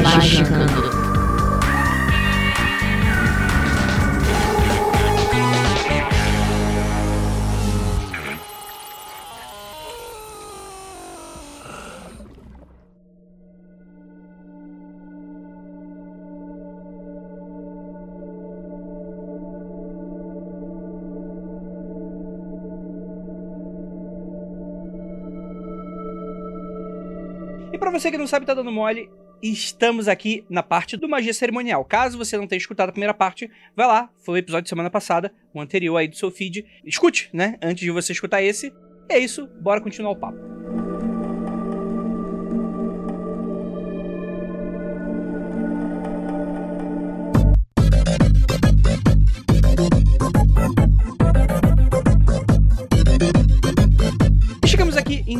Magicando. E pra você que não sabe, tá dando mole, estamos aqui na parte do magia cerimonial. Caso você não tenha escutado a primeira parte, vai lá, foi o episódio de semana passada, o anterior aí do seu feed. Escute, né? Antes de você escutar esse. E é isso, bora continuar o papo.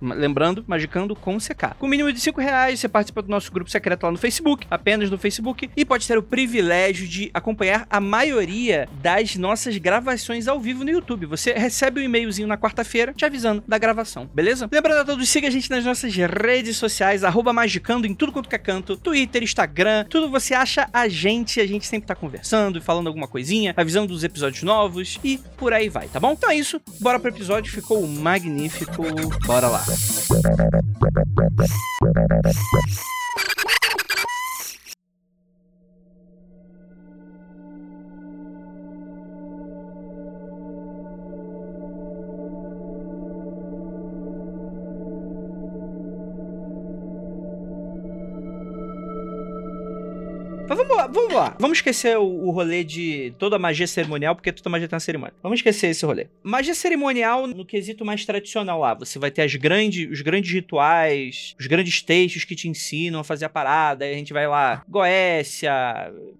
Ma- Lembrando, magicando com CK. Com mínimo de 5 reais, você participa do nosso grupo secreto lá no Facebook, apenas no Facebook, e pode ter o privilégio de acompanhar a maioria das nossas gravações ao vivo no YouTube. Você recebe um e-mailzinho na quarta-feira te avisando da gravação, beleza? Lembrando a todos, siga a gente nas nossas redes sociais, magicando em tudo quanto que é canto, Twitter, Instagram, tudo você acha a gente, a gente sempre tá conversando e falando alguma coisinha, avisando dos episódios novos e por aí vai, tá bom? Então é isso, bora pro episódio, ficou magnífico, bora lá. Vamos lá, vamos esquecer o, o rolê de toda a magia cerimonial, porque toda magia tem uma cerimônia. Vamos esquecer esse rolê. Magia cerimonial no quesito mais tradicional lá. Você vai ter as grandes, os grandes rituais, os grandes textos que te ensinam a fazer a parada. Aí a gente vai lá, Goécia,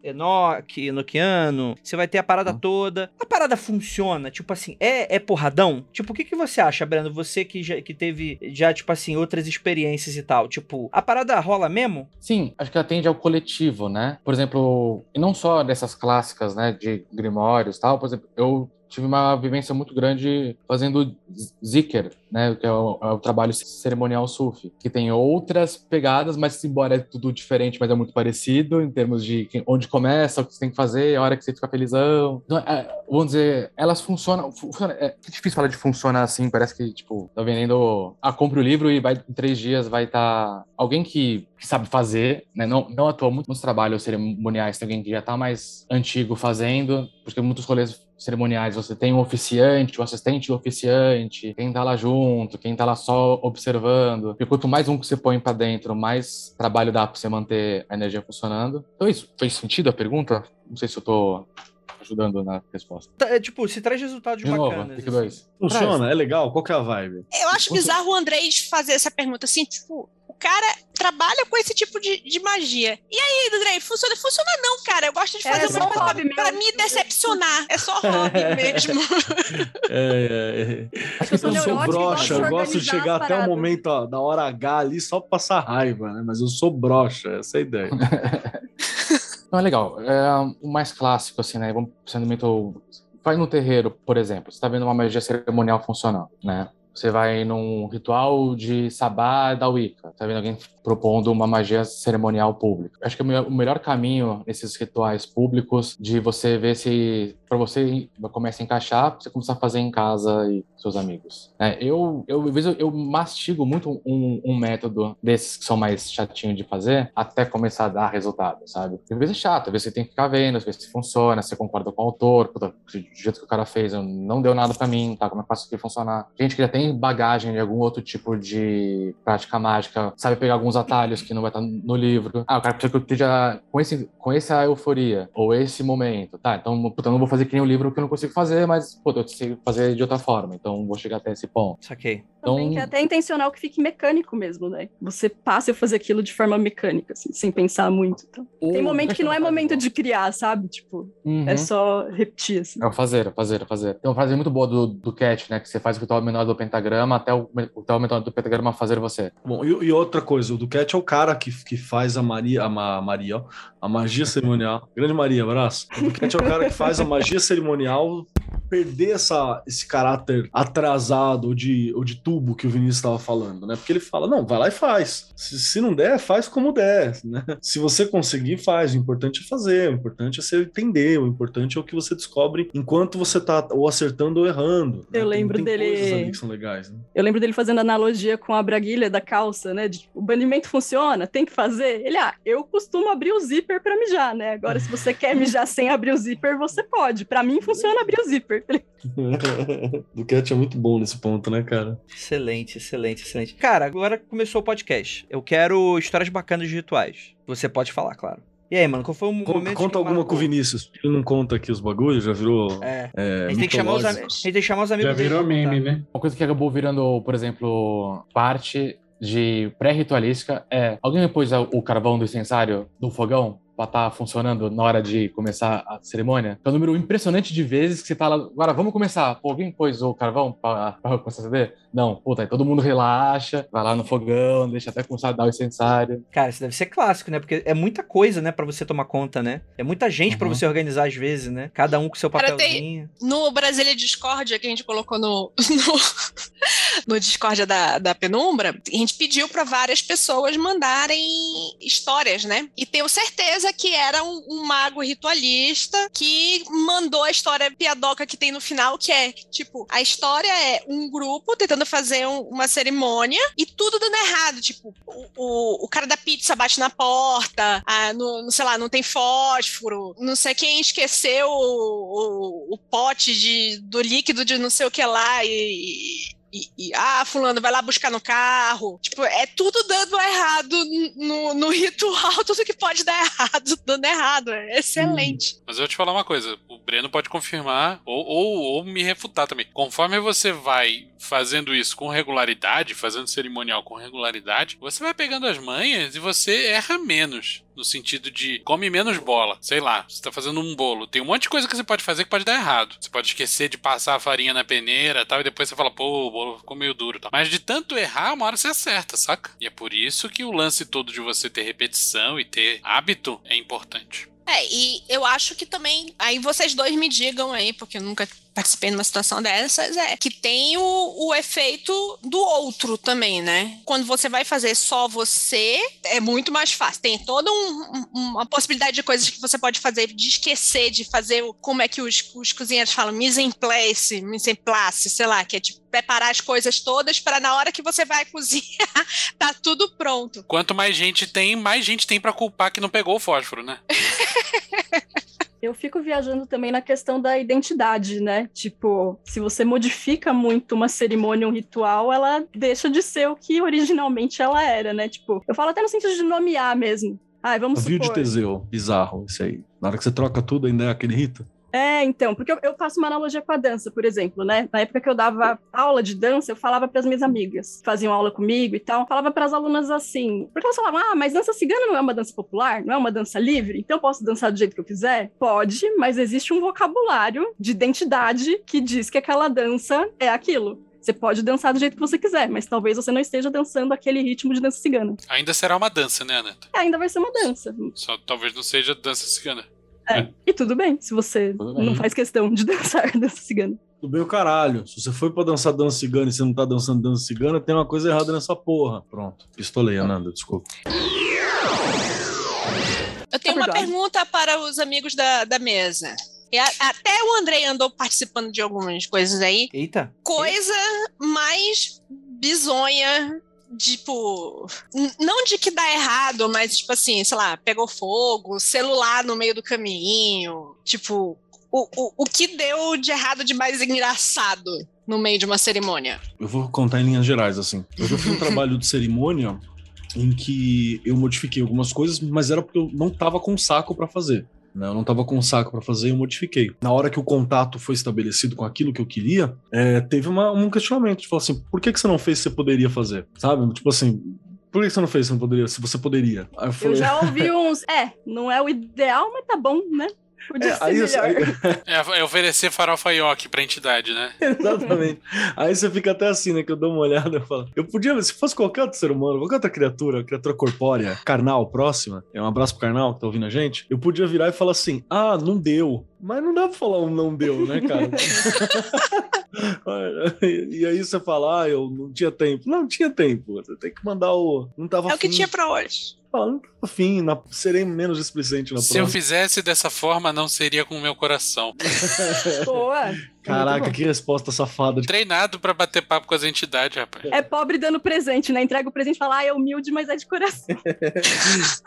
Enoch, Enochiano. Você vai ter a parada toda. A parada funciona, tipo assim, é, é porradão? Tipo, o que, que você acha, Brando? Você que, já, que teve já, tipo assim, outras experiências e tal. Tipo, a parada rola mesmo? Sim, acho que atende ao coletivo, né? Por exemplo, e não só dessas clássicas, né, de grimórios e tal, por exemplo, eu tive uma vivência muito grande fazendo zikr, né, que é o, é o trabalho cerimonial sufi, que tem outras pegadas, mas embora é tudo diferente, mas é muito parecido em termos de onde começa, o que você tem que fazer, a hora que você fica felizão. Então, é, vamos dizer, elas funcionam, funciona, é difícil falar de funcionar assim, parece que, tipo, tá vendendo, ah, compra o livro e vai, em três dias vai estar alguém que, que sabe fazer, né, não, não atua muito nos trabalhos cerimoniais, tem alguém que já tá mais antigo fazendo, porque muitos rolês cerimoniais você tem um oficiante, o assistente do oficiante, quem tá lá junto, quem tá lá só observando. E quanto mais um que você põe pra dentro, mais trabalho dá pra você manter a energia funcionando. Então isso, fez sentido a pergunta? Não sei se eu tô ajudando na resposta. Tá, é, tipo, se traz resultados De novo, bacanas. Pique assim. 2. Funciona? É legal? Qual que é a vibe? Eu acho Quanto- bizarro o Andrés fazer essa pergunta assim, tipo, o cara trabalha com esse tipo de, de magia. E aí, Andrei, funciona? Funciona não, cara. Eu gosto de É fazer só uma coisa hobby pra, pra me decepcionar. É só hobby mesmo. É, é, é. Eu sou e gosto broxa, de eu gosto de chegar até o momento ó, da hora H ali só pra passar raiva, né? Mas eu sou broxa, essa é a ideia. Não, é legal. É o mais clássico, assim, né? Vamos sendo muito. Vai no terreiro, por exemplo, você tá vendo uma magia cerimonial funcionando, né? Você vai num ritual de sabá da Wicca, tá vendo alguém propondo uma magia cerimonial pública. Acho que o melhor caminho nesses rituais públicos de você ver se para você começa a encaixar, você começar a fazer em casa e seus amigos. É, eu, eu, às vezes, eu mastigo muito um, um, método desses que são mais chatinhos de fazer até começar a dar resultado, sabe? Às vezes é chato, às vezes você tem que ficar vendo, às vezes funciona, você concorda com o autor, do jeito que o cara fez, não deu nada para mim, tá? Como é que faço aqui funcionar? Gente que já tem bagagem de algum outro tipo de prática mágica, sabe pegar alguns atalhos que não vai estar no livro. Ah, o cara precisa que eu esteja com, esse, com essa euforia, ou esse momento, tá? Então, puta, eu não vou fazer que nem um livro que eu não consigo fazer, mas, pô, eu consigo fazer de outra forma, então vou chegar até esse ponto. Saquei. Então... Também que é até intencional que fique mecânico mesmo, né? Você passa a fazer aquilo de forma mecânica, assim, sem pensar muito. Então. Tem momento que não é momento de criar, sabe? Tipo, uhum. é só repetir, assim. É o fazer, é fazer, é fazer. Tem uma frase muito boa do, do Cat, né? Que você faz o ritual menor do pentagrama até o, o ritual menor do pentagrama fazer você. Bom, e, e, outra coisa, o Cat é o cara que, que faz a Maria, a Maria, ó, a magia cerimonial. Grande Maria, abraço. O Cat é o cara que faz a magia cerimonial perder essa, esse caráter atrasado ou de, ou de tubo que o Vinícius estava falando, né? Porque ele fala, não, vai lá e faz. Se, se, não der, faz como der, né? Se você conseguir, faz. O importante é fazer, o importante é você entender, o importante é o que você descobre enquanto você tá ou acertando ou errando. Né? Eu lembro tem, tem dele... que são legais, né? Eu lembro dele fazendo analogia com a braguilha da calça, né? De, o banimento funciona, tem que fazer. Ele, ah, eu costumo abrir o zíper para mijar, né? Agora, se você quer mijar sem abrir o zíper, você pode. Para mim, funciona abrir o zíper. Duquette é muito bom nesse ponto, né, cara? Excelente, excelente, excelente. Cara, agora começou o podcast. Eu quero histórias bacanas de rituais. Você pode falar, claro. E aí, mano, qual foi o conta, momento Conta alguma com o Vinícius. Ele não conta aqui os bagulhos, já virou. É. é a, gente tem que chamar os, a gente tem que chamar os amigos. Já virou meme, né? Uma coisa que acabou virando, por exemplo, parte de pré-ritualística é. Alguém pôs o carvão do incensário do fogão? Tá funcionando na hora de começar a cerimônia. É um número impressionante de vezes que você tá lá, agora vamos começar. Pô, alguém pôs o carvão para começar a acender? Não, puta, aí todo mundo relaxa, vai lá no fogão, deixa até começar a dar o incensário. Cara, isso deve ser clássico, né? Porque é muita coisa, né, para você tomar conta, né? É muita gente uhum. para você organizar às vezes, né? Cada um com seu papelzinho. Tem, no Brasília Discord, que a gente colocou no, no, no Discord da, da Penumbra, a gente pediu para várias pessoas mandarem histórias, né? E tenho certeza que era um, um, mago ritualista que mandou a história piadoca que tem no final, que é, tipo, a história é um grupo tentando fazer um, uma cerimônia e tudo dando errado. Tipo, o, o, o cara da pizza bate na porta, a, no, sei lá, não tem fósforo, não sei quem esqueceu o, o, o pote de, do líquido de não sei o que lá e, e, e, ah, fulano, vai lá buscar no carro. Tipo, é tudo dando errado no, no ritual, tudo que pode dar errado, dando errado. É excelente. Hum. Mas eu vou te falar uma coisa, o Breno pode confirmar ou, ou, ou me refutar também. Conforme você vai fazendo isso com regularidade, fazendo cerimonial com regularidade, você vai pegando as manhas e você erra menos. No sentido de come menos bola. Sei lá, você tá fazendo um bolo. Tem um monte de coisa que você pode fazer que pode dar errado. Você pode esquecer de passar a farinha na peneira tal, e depois você fala, pô, o bolo ficou meio duro tal. Mas de tanto errar, uma hora você acerta, saca? E é por isso que o lance todo de você ter repetição e ter hábito é importante. É, e eu acho que também. Aí vocês dois me digam aí, porque eu nunca participei de uma situação dessas, é que tem o, o efeito do outro também, né? Quando você vai fazer só você, é muito mais fácil. Tem toda um, uma possibilidade de coisas que você pode fazer, de esquecer, de fazer como é que os, os cozinheiros falam, mise en place, mise en place, sei lá, que é tipo preparar as coisas todas para na hora que você vai cozinhar, tá tudo pronto. Quanto mais gente tem, mais gente tem para culpar que não pegou o fósforo, né? Eu fico viajando também na questão da identidade, né? Tipo, se você modifica muito uma cerimônia, um ritual, ela deixa de ser o que originalmente ela era, né? Tipo, eu falo até no sentido de nomear mesmo. Ah, vamos Navio supor... de Teseu, bizarro isso aí. Na hora que você troca tudo, ainda é aquele rito. É, então, porque eu, eu, faço uma analogia com a dança, por exemplo, né? Na época que eu dava aula de dança, eu falava para as minhas amigas, faziam aula comigo e tal, falava para as alunas assim, porque elas falavam, ah, mas dança cigana não é uma dança popular, não é uma dança livre, então eu posso dançar do jeito que eu quiser? Pode, mas existe um vocabulário de identidade que diz que aquela dança é aquilo. Você pode dançar do jeito que você quiser, mas talvez você não esteja dançando aquele ritmo de dança cigana. Ainda será uma dança, né, Aneta? É, ainda vai ser uma dança. Só talvez não seja dança cigana. É, e tudo bem, se você bem. não faz questão de dançar dança cigana. Tudo bem o caralho. Se você foi pra dançar dança cigana e você não tá dançando dança cigana, tem uma coisa errada nessa porra. Pronto. Pistolei, Ananda, desculpa. Eu tenho É uma pergunta para os amigos da, da mesa. E a- até o Andrei andou participando de algumas coisas aí. Eita. Coisa mais bizonha. Tipo, não de que dá errado, mas tipo assim, sei lá, pegou fogo, celular no meio do caminho. Tipo, o, o, o que deu de errado de mais engraçado no meio de uma cerimônia? Eu vou contar em linhas gerais, assim. Eu já fiz um trabalho de cerimônia em que eu modifiquei algumas coisas, mas era porque eu não tava com saco pra fazer. Né? Eu não tava com saco pra fazer e eu modifiquei. Na hora que o contato foi estabelecido com aquilo que eu queria, é, teve uma- um questionamento. De falar assim, por que, que você não fez se você poderia fazer? Sabe? Tipo assim, por que você não fez se não poderia, se você poderia? Eu Eu falei, já ouvi uns. É, não é o ideal, mas tá bom, né? Podia É, ser aí, melhor. aí- É, é oferecer farofa ioki pra entidade, né? Exatamente. Aí você fica até assim, né? Que eu dou uma olhada e falo. Eu podia, se fosse qualquer outro ser humano, qualquer outra criatura, criatura corpórea, carnal, próxima, é um abraço pro carnal que tá ouvindo a gente, eu podia virar e falar assim: ah, não deu. Mas não dá pra falar um não deu, né, cara? e aí você fala, ah, eu não tinha tempo. Não, tinha tempo. Você tem que mandar o. Não tava É o que tinha pra hoje. Fala, não tava afim, na... serei menos displicente na Se eu fizesse dessa forma, não seria com o meu coração. Boa. Caraca, que resposta safada. Treinado pra bater papo com as entidades, rapaz. É pobre dando presente, né? Entrega o presente e fala, ah, é humilde, mas é de coração.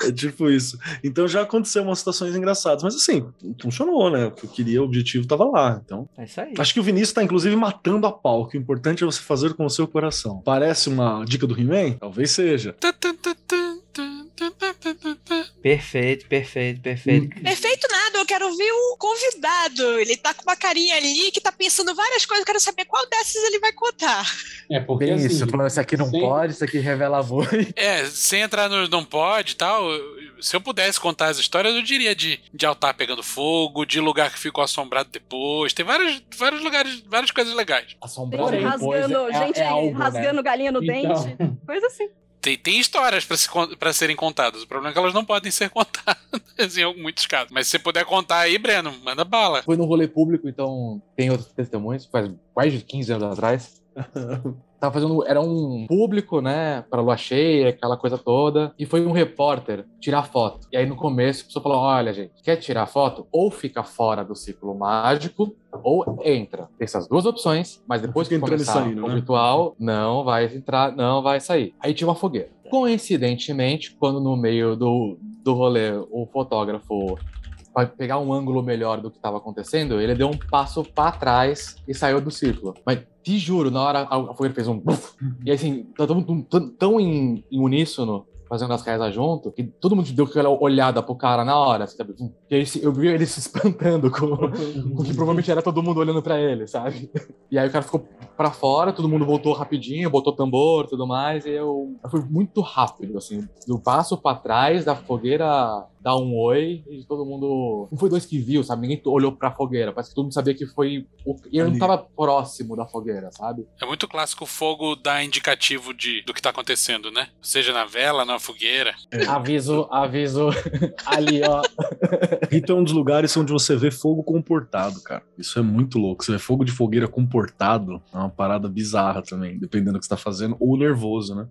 É tipo isso. Então já aconteceu umas situações engraçadas, mas assim, funcionou, né? O que eu queria, o objetivo tava lá. Então, É isso aí. acho que o Vinícius tá inclusive matando a pau, que o importante é você fazer com o seu coração. Parece uma dica do He-Man? Talvez seja. Perfeito, perfeito, perfeito. Perfeito nada, eu quero ver o convidado. Ele tá com uma carinha ali que tá pensando várias coisas, eu quero saber qual dessas ele vai contar. É, porque Bem assim, isso, falando, isso aqui não sem- pode, isso aqui revela amor. É, sem entrar no não pode e tal, se eu pudesse contar as histórias, eu diria de, de altar pegando fogo, de lugar que ficou assombrado depois. Tem vários, vários lugares, várias coisas legais. Assombrado Gente depois rasgando, é- gente é algo, né? rasgando galinha no Então, dente. Coisa assim. Tem, tem histórias pra se pra serem contadas. O problema é que elas não podem ser contadas em muitos casos. Mas se você puder contar aí, Breno, manda bala. Foi no rolê público, então tem outros testemunhos, faz quase 15 anos atrás. Tava fazendo. Era um público, né? Pra lua cheia, aquela coisa toda. E foi um repórter tirar foto. E aí no começo a pessoa falou: olha, gente, quer tirar foto? Ou fica fora do ciclo mágico, ou entra. Tem essas duas opções, mas depois que começar saindo, o né? ritual, não vai entrar, não vai sair. Aí tinha uma fogueira. Coincidentemente, quando no meio do, do rolê o fotógrafo para pegar um ângulo melhor do que estava acontecendo, ele deu um passo para trás e saiu do círculo. Mas te juro, na hora a, fogueira fez um. e assim, tá tão, tão em, em uníssono, fazendo as rezas junto, que todo mundo deu aquela olhada pro cara na hora, sabe? E aí eu vi ele se espantando com, com que provavelmente era todo mundo olhando pra ele, sabe? E aí o cara ficou pra fora, todo mundo voltou rapidinho, botou tambor e tudo mais, e eu, eu fui muito rápido, assim, do passo pra trás da fogueira dar um oi e todo mundo. Não foi dois que viu, sabe? Ninguém olhou pra fogueira. Parece que todo mundo sabia que foi. O... E eu não tava próximo da fogueira, sabe? É muito clássico o fogo dar indicativo de, do que tá acontecendo, né? Seja na vela, na fogueira. Aviso, aviso ali, ó. Rito é um dos lugares onde você vê fogo comportado, cara. Isso é muito louco. Você vê fogo de fogueira comportado, é uma parada bizarra também, dependendo do que você tá fazendo, ou nervoso, né?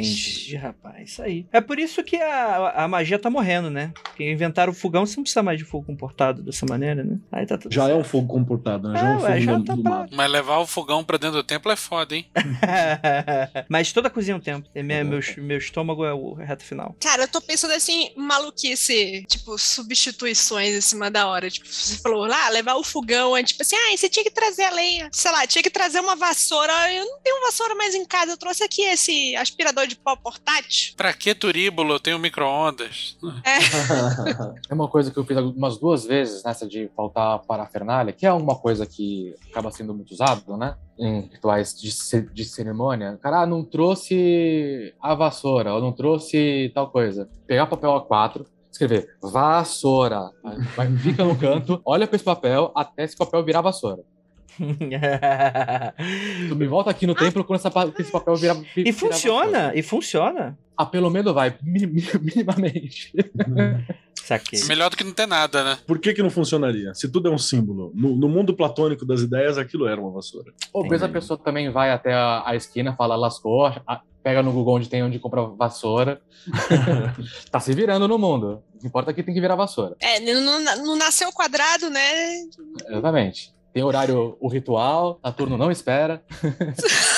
Entendi, rapaz. Isso aí. É por isso que a, a magia tá morrendo, né? Porque inventaram o fogão, você não precisa mais de fogo comportado dessa maneira, né? Aí tá tudo Já é um certo. fogo comportado, né? É, Já é um ué, fogo já do, tá do pra-. Mas levar o fogão pra dentro do templo é foda, hein? Mas toda cozinha é um tempo. É minha- meu, meu estômago é o reto final. Cara, eu tô pensando assim, maluquice, tipo, substituições em cima da hora. Tipo, você falou, lá, levar o fogão, é tipo assim, ah, você tinha que trazer a lenha. Sei lá, tinha que trazer uma vassoura. Eu não tenho vassoura mais em casa, eu trouxe aqui esse aspirador de pó portátil. Pra que turíbulo? Eu tenho micro-ondas. É uma coisa que eu fiz algumas duas vezes nessa de faltar parafernália, que é uma coisa que acaba sendo muito usado, né? Em rituais de, de cerimônia. Cara, ah, não trouxe a vassoura, ou não trouxe tal coisa. Pegar papel A4, escrever vassoura. Vai, fica no canto, olha pra esse papel até esse papel virar vassoura. Tu me volta aqui no templo quando essa esse papel virar. vi- e funciona, e funciona. Ah, pelo menos vai, minim- minimamente. Saquei. Melhor do que não ter nada, né? Por que que não funcionaria? Se tudo é um símbolo. No, no mundo platônico das ideias, aquilo era uma vassoura. Ou vezes a pessoa também vai até a, a esquina, fala, lascou, a- pega no Google onde tem onde compra vassoura. tá se virando no mundo. O que importa é que tem que virar vassoura. É, não, não- não nasceu quadrado, né? Exatamente. Tem horário, o ritual, a turno não espera.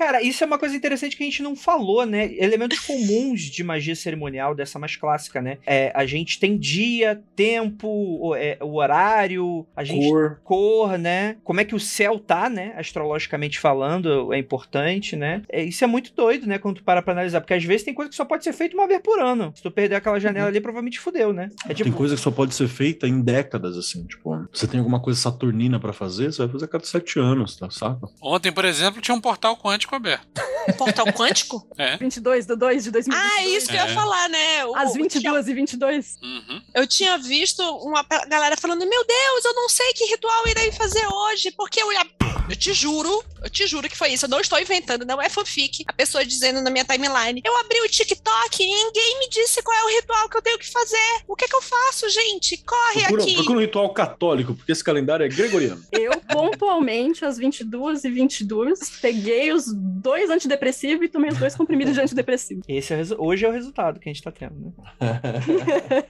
Cara, isso é uma coisa interessante que a gente não falou, né? Elementos comuns de magia cerimonial, dessa mais clássica, né? É, a gente tem dia, tempo, o, é, o horário, a gente Cor. cor, né? Como é que o céu tá, né? Astrologicamente falando, é importante, né? É, isso é muito doido, né? Quando tu para pra analisar, porque às vezes tem coisa que só pode ser feita uma vez por ano. Se tu perder aquela janela ali, provavelmente fudeu, né? É tipo, Tem coisa que só pode ser feita em décadas, assim. Tipo, você tem alguma coisa saturnina pra fazer, você vai fazer a cada sete anos, tá? Saca? Ontem, por exemplo, tinha um portal quântico aberto. Portal quântico? É. 22 do 2 de 2022. Ah, isso que eu ia É. falar, né? O- Às o- 22 e 22. Uhum. Eu tinha visto uma galera falando: Meu Deus, eu não sei que ritual irei fazer hoje, porque eu ia. Eu te juro, eu te juro que foi isso. Eu não estou inventando, não é fanfic. A pessoa dizendo na minha timeline: Eu abri o TikTok e ninguém me disse qual é o ritual que eu tenho que fazer. O que é que eu faço, gente? Corre Procura, aqui. procura um ritual católico, porque esse calendário é gregoriano. Eu, pontualmente, às 22 e 22, peguei os dois antidepressivos e tomei os dois comprimidos de antidepressivo. esse é o resu- hoje é o resultado que a gente tá tendo, né?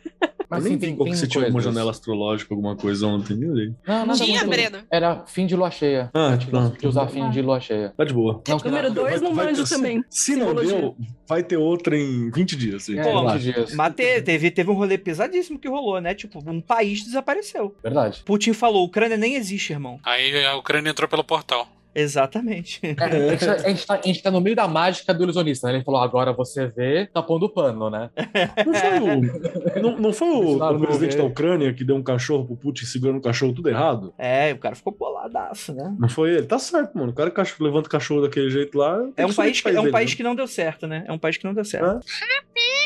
eu nem vi que você tinha alguma janela astrológica, alguma coisa ontem. olhei. Não, nada Tinha. Breno. Era fim de lua cheia. Ah, Tinha pronto. que usar fim de lua cheia. Tá de boa. Não, Número não- 2 não manjo também. Se não deu, vai ter outra em 20 dias. Gente. É, Pô, 20 Relaxa. dias. Mas te- teve, teve um rolê pesadíssimo que rolou, né? Tipo, um país desapareceu. Verdade. Putin falou: Ucrânia nem existe, irmão. Aí a Ucrânia entrou pelo portal. Exatamente. É, a, gente tá, a gente tá- a gente tá no meio da mágica do ilusionista, né? Ele falou, agora você vê, tá pondo pano, né? Não foi o, não, não foi o, o presidente da Ucrânia que deu um cachorro pro Putin segurando o cachorro tudo errado? É, o cara ficou boladaço, né? Não foi ele? Tá certo, mano. O cara que levanta o cachorro daquele jeito lá. É um que país, que, é um dele, país né? que não deu certo, né? É um país que não deu certo. É.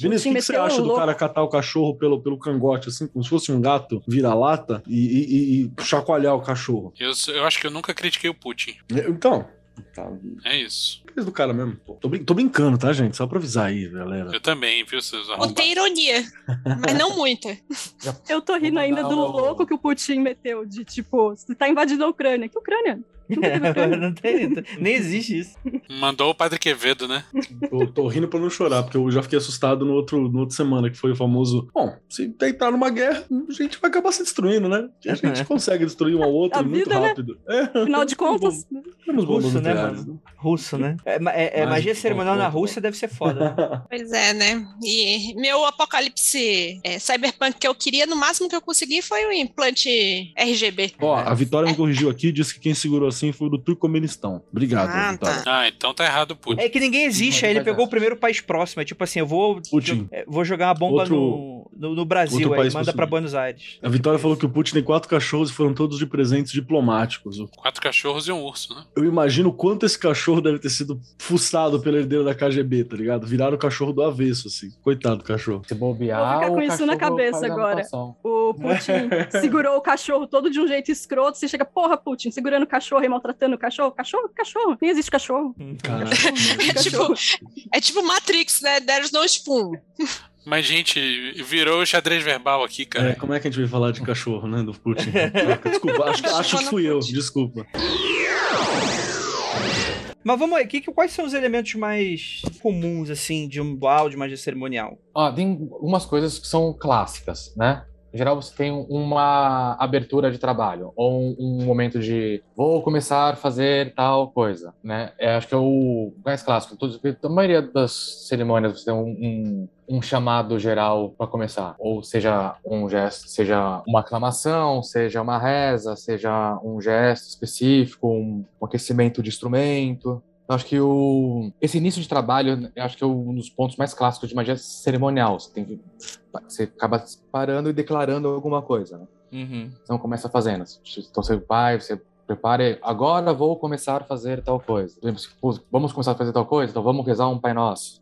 Vinícius, o que, que você acha o do cara catar o cachorro pelo, pelo cangote, assim, como se fosse um gato vira-lata e, e, e- e chacoalhar o cachorro? Eu, eu acho que eu nunca critiquei o Putin. Então, tá. É isso. Coisa do cara mesmo. Tô, brin- tô brincando, tá, gente? Só pra avisar aí, galera. Eu também, viu, seus tem ironia, mas não muita. Eu tô rindo ainda do louco que o Putin meteu, de tipo, você tá invadindo a Ucrânia. Que Ucrânia? Ucrânia. não tem, nem existe isso. Mandou o Padre Quevedo, né? Tô, tô rindo pra não chorar, porque eu já fiquei assustado no outro, no outro semana, que foi o famoso. Bom, se entrar numa guerra, a gente vai acabar se destruindo, né? A gente consegue destruir um ao outro A muito vida, né? rápido. É, Afinal de contas, temos bombas Russo, né, mano? Russo, né? É, é- é magia cerimonial na Rússia deve ser foda. né? Pois é, né? E meu apocalipse é, cyberpunk que eu queria, no máximo que eu consegui foi o implante RGB. Ó, a Vitória me corrigiu aqui, disse que quem segurou assim foi o do Turcomenistão. Obrigado, Ah, Vitória. tá. Ah, então tá errado o Putin. É que ninguém existe, aí ele pegou o primeiro país próximo. É tipo assim, eu vou, Putin. é, vou jogar uma bomba Outro- no, no, no Brasil, aí manda possível. pra Buenos Aires. A Vitória falou que o Putin tem quatro cachorros e foram todos de presentes diplomáticos. Quatro cachorros e um urso, né? Eu imagino o quanto esse cachorro deve ter sido fuçado pelo herdeiro da KGB, tá ligado? Viraram o cachorro do avesso, assim. Coitado do cachorro. Se bobear, Vou ficar o com isso na cabeça agora. o Putin segurou o cachorro todo de um jeito escroto. Você chega, porra, Putin, segurando o cachorro e maltratando o cachorro. Cachorro, cachorro. Nem existe cachorro. Caralho. É tipo, é tipo Matrix, né? There's no spoon. Mas, gente, virou xadrez verbal aqui, É, cara. como é que a gente veio falar de cachorro, né? Do Putin. Desculpa, acho, acho que fui eu, desculpa. Mas vamos aí, que, que- quais são os elementos mais comuns, assim, de um ritual de magia cerimonial? Ó, tem algumas coisas que são clássicas, né? Em geral, você tem uma abertura de trabalho ou um, um momento de vou começar a fazer tal coisa, né? É, acho que é o mais clássico. Todos, a maioria das cerimônias você tem um, um, um chamado geral para começar, ou seja um gesto, seja uma aclamação, seja uma reza, seja um gesto específico, um, aquecimento de instrumento. Acho que o, esse início de trabalho, acho que é um dos pontos mais clássicos de magia cerimonial. Você, tem que, você acaba parando e declarando alguma coisa, né? Uhum. Então começa fazendo. Então você vai, você prepare, agora vou começar a fazer tal coisa. Por exemplo, vamos começar a fazer tal coisa, então vamos rezar um Pai Nosso.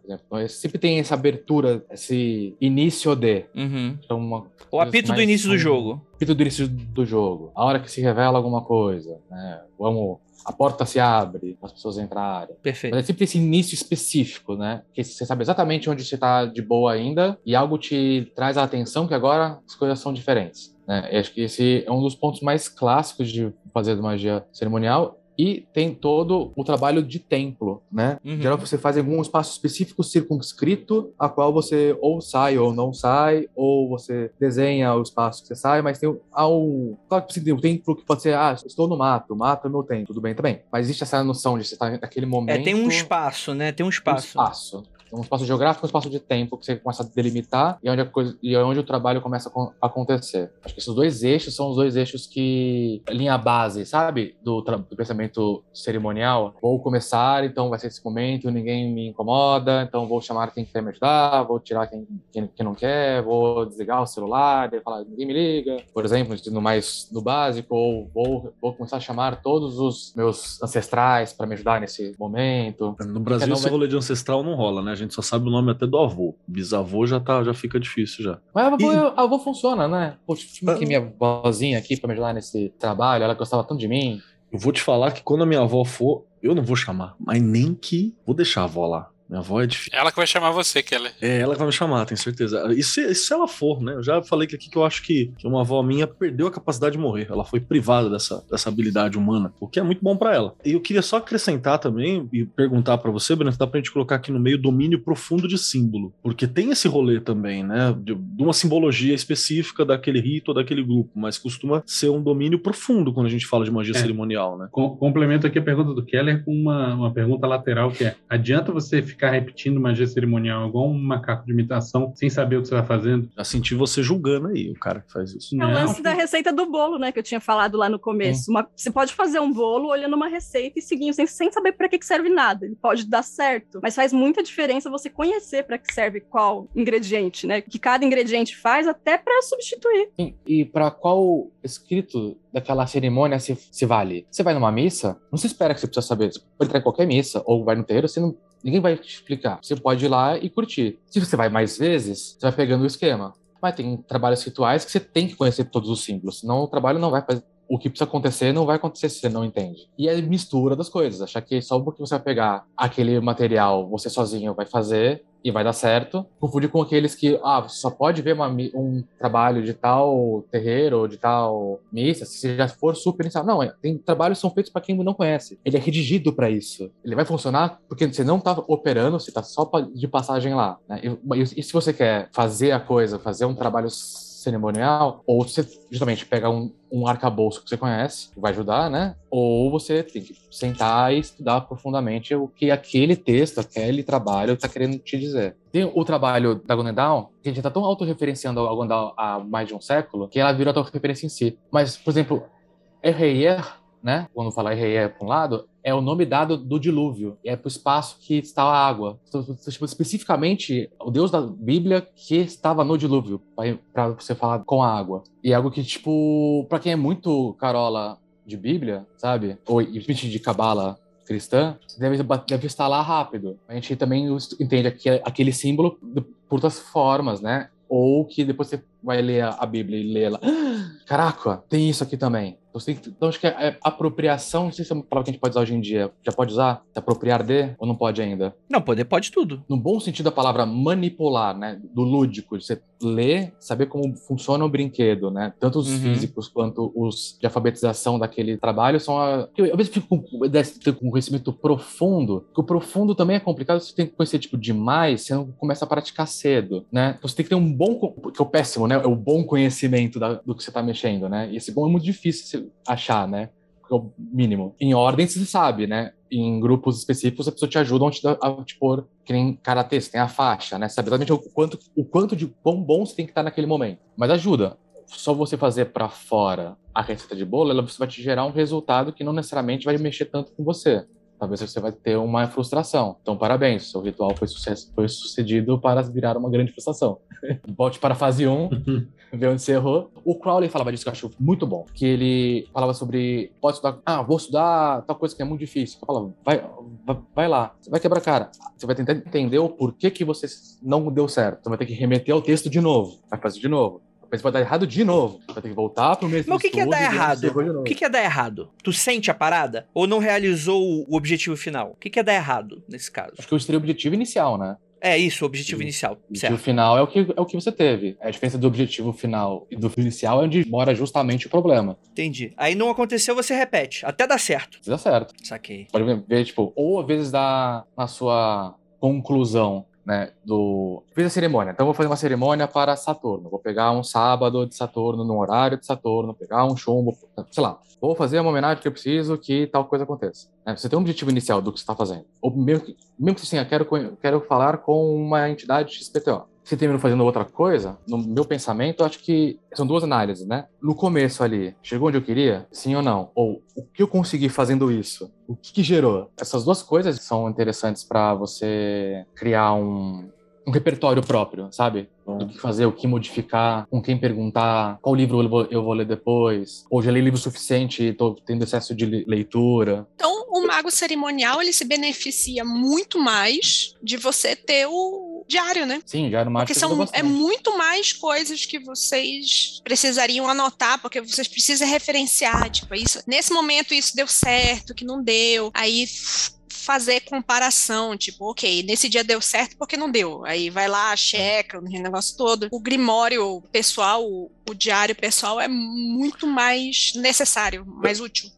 Sempre tem essa abertura, esse início de. Uhum. Então, uma, o apito do início do jogo. Apito do início do jogo. A hora que se revela alguma coisa, né? Vamos a porta se abre, as pessoas entrarem. Perfeito. Mas é sempre esse início específico, né? Que você sabe exatamente onde você está de boa ainda e algo te traz a atenção que agora as coisas são diferentes. Né? Acho que esse é um dos pontos mais clássicos de fazer magia cerimonial e tem todo o trabalho de templo, né? Uhum. Geral você faz algum espaço específico circunscrito, a qual você ou sai ou não sai, ou você desenha o espaço que você sai, mas tem ao claro que você tem o templo que pode ser, ah, estou no mato, mato é meu templo, tudo bem também. Mas existe essa noção de você estar naquele momento. É, tem um espaço, né? Tem um espaço. Um espaço um espaço geográfico, um espaço de tempo que você começa a delimitar e é onde, a coisa, e é onde o trabalho começa a acontecer. Acho que esses dois eixos são os dois eixos que. linha base, sabe? Do, do pensamento cerimonial. Vou começar, então vai ser esse momento, ninguém me incomoda, então vou chamar quem quer me ajudar, vou tirar quem, quem, quem não quer, vou desligar o celular, daí falar, ninguém me liga, por exemplo, no mais no básico, ou vou, vou começar a chamar todos os meus ancestrais para me ajudar nesse momento. No Brasil, esse vai... rolê de ancestral não rola, né? Gente só sabe o nome até do avô. Bisavô já, tá, já fica difícil já. Mas avô, e... avô funciona, né? Poxa, tinha aqui minha vozinha aqui pra me ajudar nesse trabalho, ela gostava tanto de mim. Eu vou te falar que quando a minha avó for, eu não vou chamar, mas nem que vou deixar a avó lá. Minha avó é difícil. Ela que vai chamar você, Keller. É, ela que vai me chamar, tenho certeza. E se, se ela for, né? Eu já falei que aqui que eu acho que, que uma avó minha perdeu a capacidade de morrer. Ela foi privada dessa, dessa habilidade humana, o que é muito bom para ela. E eu queria só acrescentar também e perguntar para você, Breno, dá pra gente colocar aqui no meio domínio profundo de símbolo. Porque tem esse rolê também, né? De, de uma simbologia específica daquele rito ou daquele grupo, mas costuma ser um domínio profundo quando a gente fala de magia é. cerimonial, né? Com, complemento aqui a pergunta do Keller com uma, uma pergunta lateral que é: adianta você ficar ficar repetindo magia cerimonial igual um macaco de imitação sem saber o que você está fazendo. Já senti você julgando aí, o cara que faz isso. É o lance da receita do bolo, né? Que eu tinha falado lá no começo. Uma, você pode fazer um bolo olhando uma receita e seguindo, sem, sem saber para que, que serve nada. Ele pode dar certo, mas faz muita diferença você conhecer para que serve qual ingrediente, né? Que cada ingrediente faz até para substituir. Sim, e para qual escrito daquela cerimônia se, se vale? Você vai numa missa, não se espera que você precisa saber. Você pode entrar em qualquer missa, ou vai no terreiro, você não Ninguém vai te explicar. Você pode ir lá e curtir. Se você vai mais vezes, você vai pegando o esquema. Mas tem trabalhos rituais que você tem que conhecer todos os símbolos, senão o trabalho não vai fazer. O que precisa acontecer não vai acontecer se você não entende. E é mistura das coisas. Achar que só porque você vai pegar aquele material, você sozinho vai fazer, e vai dar certo. Confundir com aqueles que, ah, você só pode ver uma, um trabalho de tal terreiro ou de tal missa se já for super inicial. Não, é, tem trabalhos que são feitos para quem não conhece. Ele é redigido para isso. Ele vai funcionar porque você não está operando, você está só de passagem lá. Né? E, e, se você quer fazer a coisa, fazer um trabalho cerimonial, ou você justamente pega um, um arcabouço que você conhece, que vai ajudar, né? Ou você tem que sentar e estudar profundamente o que aquele texto, aquele trabalho está querendo te dizer. Tem o trabalho da Golden que a gente está tão autorreferenciando a Golden há mais de um século, que ela virou autorreferência em si. Mas, por exemplo, Erreier, né? Quando falar Erreier para um lado, é o nome dado do dilúvio, é para o espaço que está a água. Então, especificamente, o Deus da Bíblia que estava no dilúvio, para você falar com a água. E é algo que, tipo, para quem é muito carola de Bíblia, sabe? Ou de cabala cristã, deve, deve estar lá rápido. A gente também entende aquele símbolo por outras formas, né? Ou que depois você vai ler a Bíblia e lê ela. Caraca, tem isso aqui também. Então, acho que é, apropriação, não sei se é uma palavra que a gente pode usar hoje em dia. Já pode usar? Se apropriar de? Ou não pode ainda? Não, poder pode tudo. No bom sentido da palavra manipular, né? Do lúdico, de você ler, saber como funciona o brinquedo, né? Tanto os uhum. físicos quanto os de alfabetização daquele trabalho são a... Eu, às vezes fico com, um conhecimento profundo, porque o profundo também é complicado, você tem que conhecer, tipo, demais, você não começa a praticar cedo, né? Então, você tem que ter um bom... que é o péssimo, né? É o bom conhecimento da, do que você está mexendo, né? E esse bom é muito difícil achar, né? É o mínimo. Em ordem, você sabe, né? Em grupos específicos, a pessoa te ajuda a te, a te pôr, que nem karatê, você tem a faixa, né? Sabe exatamente o quanto, o quanto de quão bom você tem que estar naquele momento. Mas ajuda. Só você fazer para fora a receita de bolo, ela vai te gerar um resultado que não necessariamente vai mexer tanto com você. Talvez você vai ter uma frustração. Então, parabéns, seu ritual foi, sucesso, foi sucedido para virar uma grande frustração. Volte para a fase 1, vê onde você errou. O Crowley falava disso que eu acho muito bom, que ele falava sobre, pode estudar, ah, vou estudar tal coisa que é muito difícil. Eu falava, vai, vai, vai lá, você vai quebrar a cara, você vai tentar entender o porquê que você não deu certo, você vai ter que remeter ao texto de novo, vai fazer de novo. Mas vai dar errado de novo. Vai ter que voltar pro mesmo Mas o que, que é dar errado? O que, que é dar errado? Tu sente a parada? Ou não realizou o objetivo final? O que, que é dar errado nesse caso? Acho que eu seria o objetivo inicial, né? É isso, o objetivo Sim. inicial. O objetivo Certo. final é o, que, é o que você teve. A diferença do objetivo final e do inicial é onde mora justamente o problema. Entendi. Aí não aconteceu, você repete. Até dar certo. Dá certo. Saquei. Pode ver, tipo, ou às vezes dá na sua conclusão, né, do... Fiz a cerimônia, então vou fazer uma cerimônia para Saturno. Vou pegar um sábado de Saturno, no horário de Saturno, pegar um chumbo, sei lá. Vou fazer uma homenagem que eu preciso que tal coisa aconteça. né? Você tem um objetivo inicial do que você está fazendo. Ou mesmo que, mesmo que assim, eu quero, quero falar com uma entidade XPTO. Se termina fazendo outra coisa, no meu pensamento, eu acho que são duas análises, né? No começo ali, chegou onde eu queria? Sim ou não? Ou o que eu consegui fazendo isso? O que, que gerou? Essas duas coisas são interessantes para você criar um, um repertório próprio, sabe? O que fazer, o que modificar, com quem perguntar, qual livro eu vou, eu vou ler depois, ou já li livro suficiente e tô tendo excesso de le- leitura. Então, o mago cerimonial, ele se beneficia muito mais de você ter o diário, né? Sim, era uma Porque são, é muito mais coisas que vocês precisariam anotar, porque vocês precisam referenciar, tipo, isso, nesse momento isso deu certo, que não deu, aí fazer comparação, tipo, ok, nesse dia deu certo porque não deu, aí vai lá, checa o negócio todo. O grimório pessoal, o, o diário pessoal é muito mais necessário, mais útil.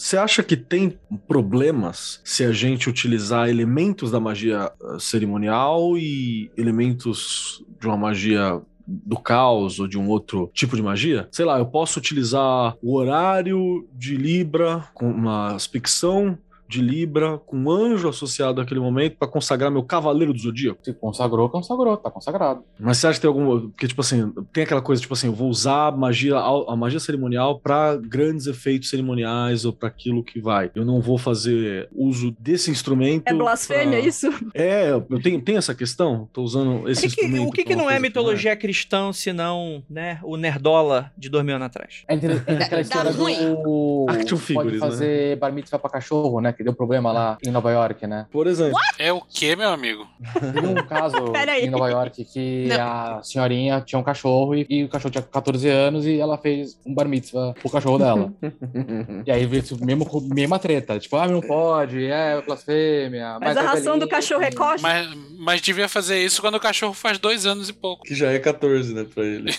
Você acha que tem problemas se a gente utilizar elementos da magia eh, cerimonial e elementos de uma magia do caos ou de um outro tipo de magia? Sei lá, eu posso utilizar o horário de Libra com uma ficção de Libra com um anjo associado àquele momento para consagrar meu cavaleiro do zodíaco? Se consagrou, consagrou, tá consagrado. Mas você acha que tem alguma. Porque, tipo assim, tem aquela coisa, tipo assim, eu vou usar a magia, a magia cerimonial para grandes efeitos cerimoniais ou para aquilo que vai. Eu não vou fazer uso desse instrumento. É blasfêmia pra- isso? É, eu tenho, tem essa questão? Tô usando esse O que, instrumento. o que, que uma não é mitologia cristã, senão, né, o Nerdola de dois mil anos atrás? É, é aquela história ruim. do. Action Pode figures, fazer bar mitzvah pra cachorro, né? Que deu problema lá em Nova York, né? Por exemplo. É o que, meu amigo? Teve um caso em Nova York que Não. a senhorinha tinha um cachorro e, e o cachorro tinha 14 anos e ela fez um bar mitzvah pro cachorro dela. e aí veio mesmo, mesma treta. Tipo, ah, não pode, é blasfêmia. Mas a é ração do cachorro é coxa. Mas, mas devia fazer isso quando o cachorro faz dois anos e pouco. Que já é 14, né, pra ele.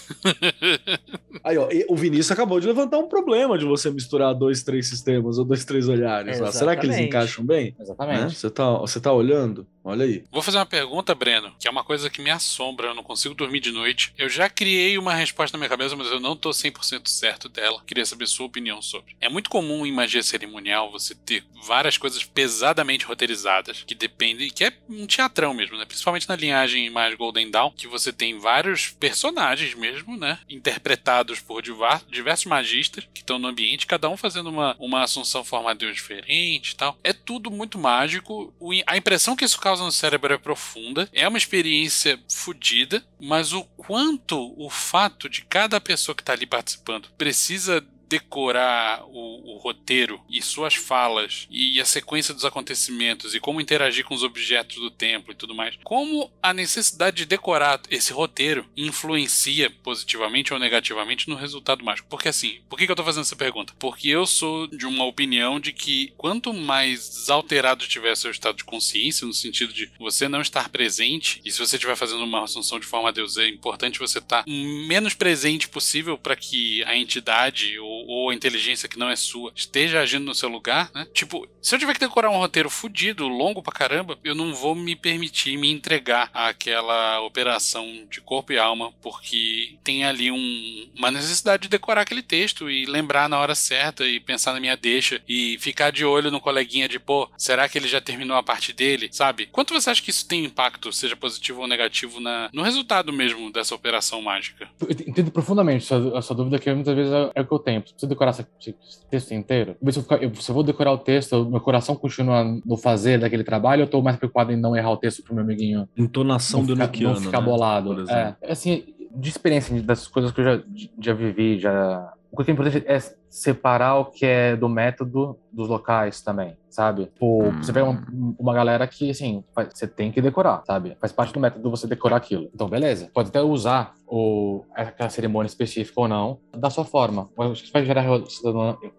Aí, ó, e o Vinícius acabou de levantar um problema de você misturar dois, três sistemas ou dois, três olhares. Será que eles encaixam bem? Né? Exatamente. Você tá, você tá olhando? Olha aí. Vou fazer uma pergunta, Breno, que é uma coisa que me assombra, eu não consigo dormir de noite. Eu já criei uma resposta na minha cabeça, mas eu não tô 100% certo dela. Queria saber sua opinião sobre. É muito comum em magia cerimonial você ter várias coisas pesadamente roteirizadas, que dependem, que é um teatrão mesmo, né? Principalmente na linhagem mais Golden Dawn, que você tem vários personagens mesmo, né? Interpretados por diversos magistas que estão no ambiente, cada um fazendo uma, uma assunção forma Deus diferente e tal. É tudo muito mágico. A impressão que isso causa no cérebro é profunda. É uma experiência fodida, mas o quanto o fato de cada pessoa que tá ali participando precisa decorar o, o roteiro e suas falas e a sequência dos acontecimentos e como interagir com os objetos do templo e tudo mais. Como a necessidade de decorar esse roteiro influencia positivamente ou negativamente no resultado mágico? Porque assim, por que, eu tô fazendo essa pergunta? Porque eu sou de uma opinião de que quanto mais alterado tiver seu estado de consciência, no sentido de você não estar presente, e se você estiver fazendo uma assunção de forma a Deus, é importante você estar menos presente possível para que a entidade ou, ou inteligência que não é sua esteja agindo no seu lugar, né? Tipo, se eu tiver que decorar um roteiro fudido, longo pra caramba, eu não vou me permitir me entregar àquela operação de corpo e alma, porque tem ali um- uma necessidade de decorar aquele texto e lembrar na hora certa e pensar na minha deixa e ficar de olho no coleguinha de, pô, será que ele já terminou a parte dele, sabe? Quanto você acha que isso tem impacto, seja positivo ou negativo, na, no resultado mesmo dessa operação mágica? Eu entendo profundamente a sua, a sua dúvida, que muitas vezes é, é o que eu tenho. Preciso decorar esse, texto inteiro? Se eu, ficar, eu, se eu vou decorar o texto, meu coração continua no fazer daquele trabalho, eu tô mais preocupado em não errar o texto pro meu amiguinho. Entonação do Nokiano, não ficar né? bolado. É, assim, de experiência das coisas que eu já, já vivi, já. O que é importante é separar o que é do método dos locais também, sabe? Tipo, Hum. você pega uma, uma galera que, assim, você tem que decorar, sabe? Faz parte do método você decorar aquilo. Então, beleza. Pode até usar o, aquela cerimônia específica ou não, da sua forma. Mas acho que vai gerar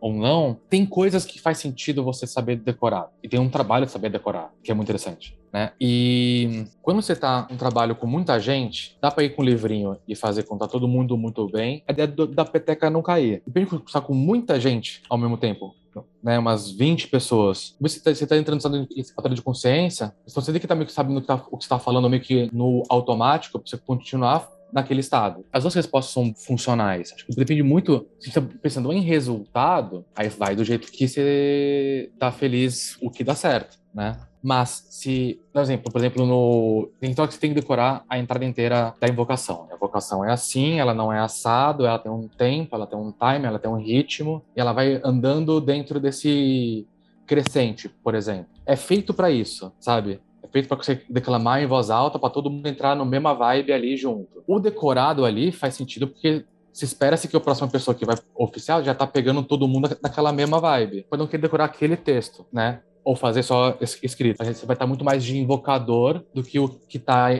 ou não, tem coisas que faz sentido você saber decorar. E tem um trabalho de saber decorar, que é muito interessante, né? E quando você tá um trabalho com muita gente, dá pra ir com um livrinho e fazer contar todo mundo muito bem. A ideia do- da peteca não cair. Depende de estar com muita gente ao mesmo tempo. Né, umas 20 pessoas. Você tá, você tá entrando em estado de consciência, se você tem que estar meio que sabendo o que, tá, está falando meio que no automático, pra você continuar naquele estado. As duas respostas são funcionais. Acho que depende muito. Se você está pensando em resultado, aí vai do jeito que você tá feliz, o que dá certo, né? Mas se, por exemplo, por exemplo, no então você tem que decorar a entrada inteira da invocação. A invocação é assim, ela não é assado, ela tem um tempo, ela tem um time, ela tem um ritmo e ela vai andando dentro desse crescente, por exemplo. É feito para isso, sabe? É feito para você declamar em voz alta, para todo mundo entrar no mesma vibe ali junto. O decorado ali faz sentido porque se espera-se que a próxima pessoa que vai oficial já tá pegando todo mundo naquela mesma vibe. Pode não querer decorar aquele texto, né? Ou fazer só es- escrito. A gente- Você vai estar muito mais de invocador do que o que tá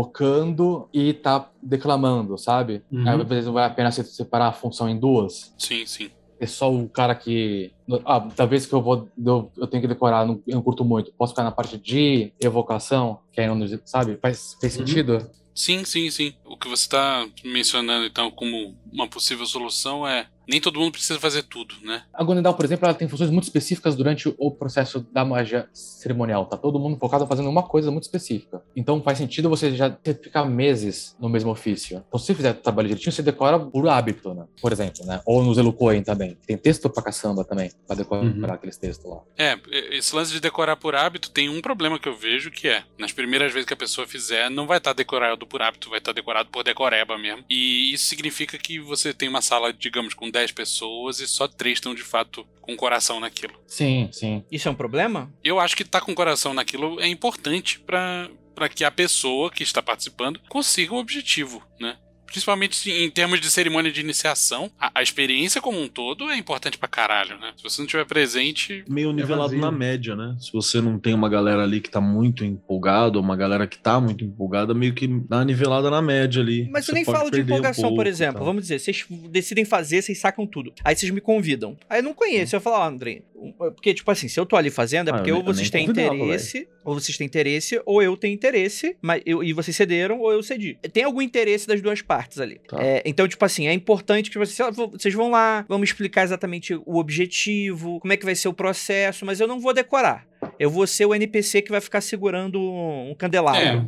invocando e tá declamando, sabe? Uhum. Aí, às vezes não vale a pena você separar a função em duas Sim, sim. é só o cara que. Ah, talvez que eu vou. Eu, eu tenho que decorar, não, eu não curto muito. Posso ficar na parte de evocação, que é onde, sabe? Faz, faz Uhum. sentido? Sim, sim, sim. O que você está mencionando, então, como uma possível solução é nem todo mundo precisa fazer tudo, né? A Gonendal, por exemplo, ela tem funções muito específicas durante o processo da magia cerimonial. Tá todo mundo focado fazendo uma coisa muito específica. Então faz sentido você já ter, ficar meses no mesmo ofício. Então se você fizer o trabalho direitinho, você decora por hábito, né? Por exemplo, né? Ou no Zelucoin também. Tem texto pra caçamba também, pra decorar Uhum. aqueles textos lá. É, esse lance de decorar por hábito tem um problema que eu vejo que é, nas primeiras vezes que a pessoa fizer, não vai estar decorado por hábito, vai estar decorado por decoreba mesmo. E isso significa que você tem uma sala, digamos, com 10 pessoas e só três estão de fato com coração naquilo. Sim, sim. Isso é um problema? Eu acho que estar com coração naquilo é importante para para que a pessoa que está participando consiga o objetivo, né? Principalmente em termos de cerimônia de iniciação, a, a experiência como um todo é importante pra caralho, né? Se você não tiver presente, Meio nivelado vazio. na média, né? Se você não tem uma galera ali que tá muito empolgada, ou uma galera que tá muito empolgada, meio que dá uma nivelada na média ali. Mas Você eu nem falo de perder um empolgação, pouco por exemplo. tal. Vamos dizer, vocês decidem fazer, vocês sacam tudo. Aí vocês me convidam. Aí eu não conheço. Eu falo, ó, André. Um- Porque, tipo assim, se eu tô ali fazendo, é Ah, porque eu ou vocês têm interesse, ou vocês têm interesse, ou eu tenho interesse, mas eu, e vocês cederam, ou eu cedi. Tem algum interesse das duas partes ali. Tá. É, então, tipo assim, é importante que vocês, vocês vão lá, vamos explicar exatamente o objetivo, como é que vai ser o processo, mas eu não vou decorar. Eu vou ser o NPC que vai ficar segurando um candelabro. É,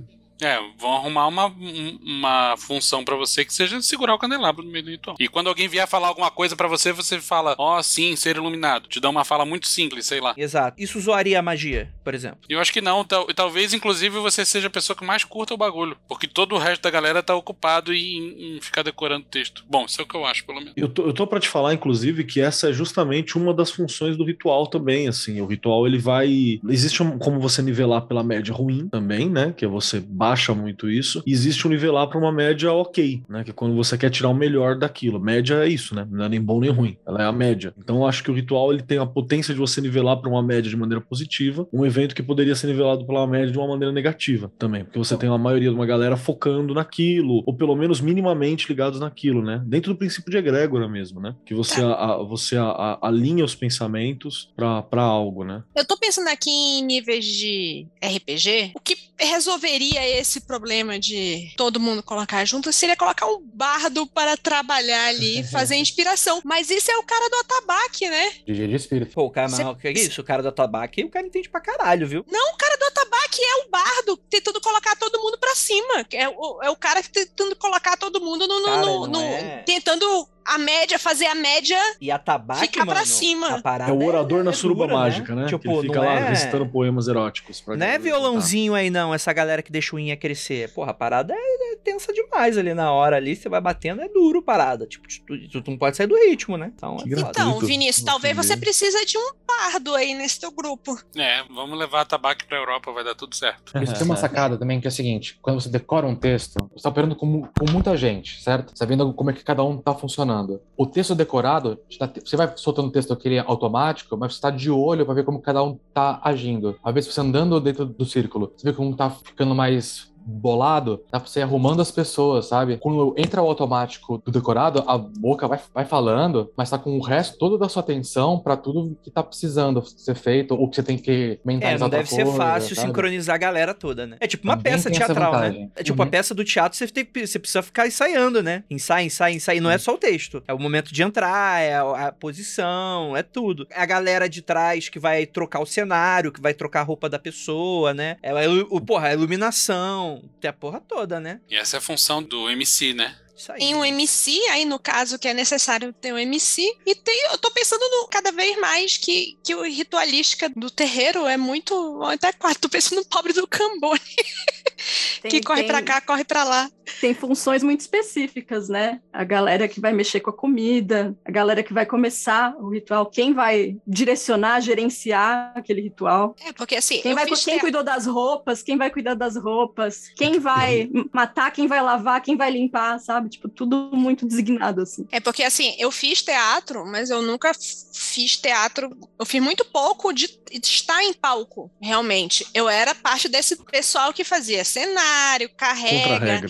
vão arrumar uma, um- uma função pra você que seja segurar o candelabro no meio do ritual. E quando alguém vier falar alguma coisa pra você, você fala, ó, sim, ser iluminado. Te dá uma fala muito simples, sei lá. Exato. Isso zoaria a magia, por exemplo. Eu acho que não, tal- talvez inclusive você seja a pessoa que mais curta o bagulho. Porque todo o resto da galera tá ocupado em, em ficar decorando texto. Bom, isso é o que eu acho, pelo menos. Eu tô, eu tô para te falar, inclusive, que essa é justamente uma das funções do ritual também, assim, o ritual ele vai, existe um, como você nivelar pela média ruim também, né, que é você baixa muito isso, e existe um nivelar para uma média ok, né, que é quando você quer tirar o melhor daquilo, média é isso, né, não é nem bom nem ruim, ela é a média, então eu acho que o ritual ele tem a potência de você nivelar para uma média de maneira positiva, um evento que poderia ser nivelado pela média de uma maneira negativa também, porque você tem uma maioria de uma galera focando naquilo, ou pelo menos minimamente ligados naquilo, né? Dentro do princípio de egrégora mesmo, né? Que você, a, a- você a- a- alinha os pensamentos para algo, né? Eu tô pensando aqui em níveis de RPG. O que resolveria esse problema de todo mundo colocar junto seria colocar um bardo para trabalhar ali, fazer inspiração. Mas isso é o cara do atabaque, né? GG de espírito. Pô, o cara, Cê- que é isso? O cara da tabaco, o cara entende pra caralho, viu? Não, o cara do atabaque é o bardo tentando colocar todo mundo pra cima. É o, é o cara que tentando colocar todo mundo no. no- Cara, no- no- é- Tentando a média, fazer a média. E a tabaco, Ficar pra mano, cima. a parada É o orador na é suruba dura, mágica, né? Tipo, que ele fica não lá é... recitando poemas eróticos. pra Não é violãozinho aí, não, essa galera que deixa o unha crescer. Porra, a parada é, é tensa demais ali na hora ali. Você vai batendo, é duro parada. Tipo, tu, tu não pode sair do ritmo, né? Então, é. Então, Vinícius, talvez você precisa de um pardo aí nesse teu grupo. É, vamos levar a tabaco pra Europa, vai dar tudo certo. Isso tem uma sacada também, que é o seguinte: quando você decora um texto, você tá operando com, com muita gente, certo? Sabendo como é que cada um tá funcionando. O texto decorado, você vai soltando o texto aquele automático, mas você tá de olho pra ver como cada um tá agindo. Às vezes você andando dentro do círculo, você vê como tá ficando mais bolado, dá pra você ir arrumando as pessoas, sabe? Quando entra o automático do decorado, a boca vai, vai falando, mas tá com o resto todo da sua atenção pra tudo que tá precisando ser feito, ou que você tem que É, mentalizar não outra deve ser coisa, fácil sabe? sincronizar a galera toda, né? É tipo uma Também peça teatral, né? É tipo a Uhum. peça do teatro, você, tem, você precisa ficar ensaiando, né? Ensaia, ensaia, ensaia. Não é só o texto. É o momento de entrar, é a, a posição, é tudo. É a galera de trás que vai trocar o cenário, que vai trocar a roupa da pessoa, né? É o, o- porra, a iluminação. Tem a porra toda, né? E essa é a função do MC, né? Isso aí. Tem um MC, aí no caso que é necessário ter um MC, e tem, eu tô pensando no, cada vez mais que, que o ritualística do terreiro é muito. Até quase, tô pensando no pobre do Cambone, Tem- que corre tem- pra cá, corre pra lá. tem funções muito específicas, né? A galera que vai mexer com a comida, a galera que vai começar o ritual, quem vai direcionar, gerenciar aquele ritual. É, porque assim, Quem, eu vai, fiz quem cuidou das roupas, quem vai cuidar das roupas, quem vai matar, quem vai lavar, quem vai limpar, sabe? Tipo, tudo muito designado, assim. É porque assim, eu fiz teatro, mas eu nunca fiz teatro. Eu fiz muito pouco de de estar em palco, realmente. Eu era parte desse pessoal que fazia cenário, carrega.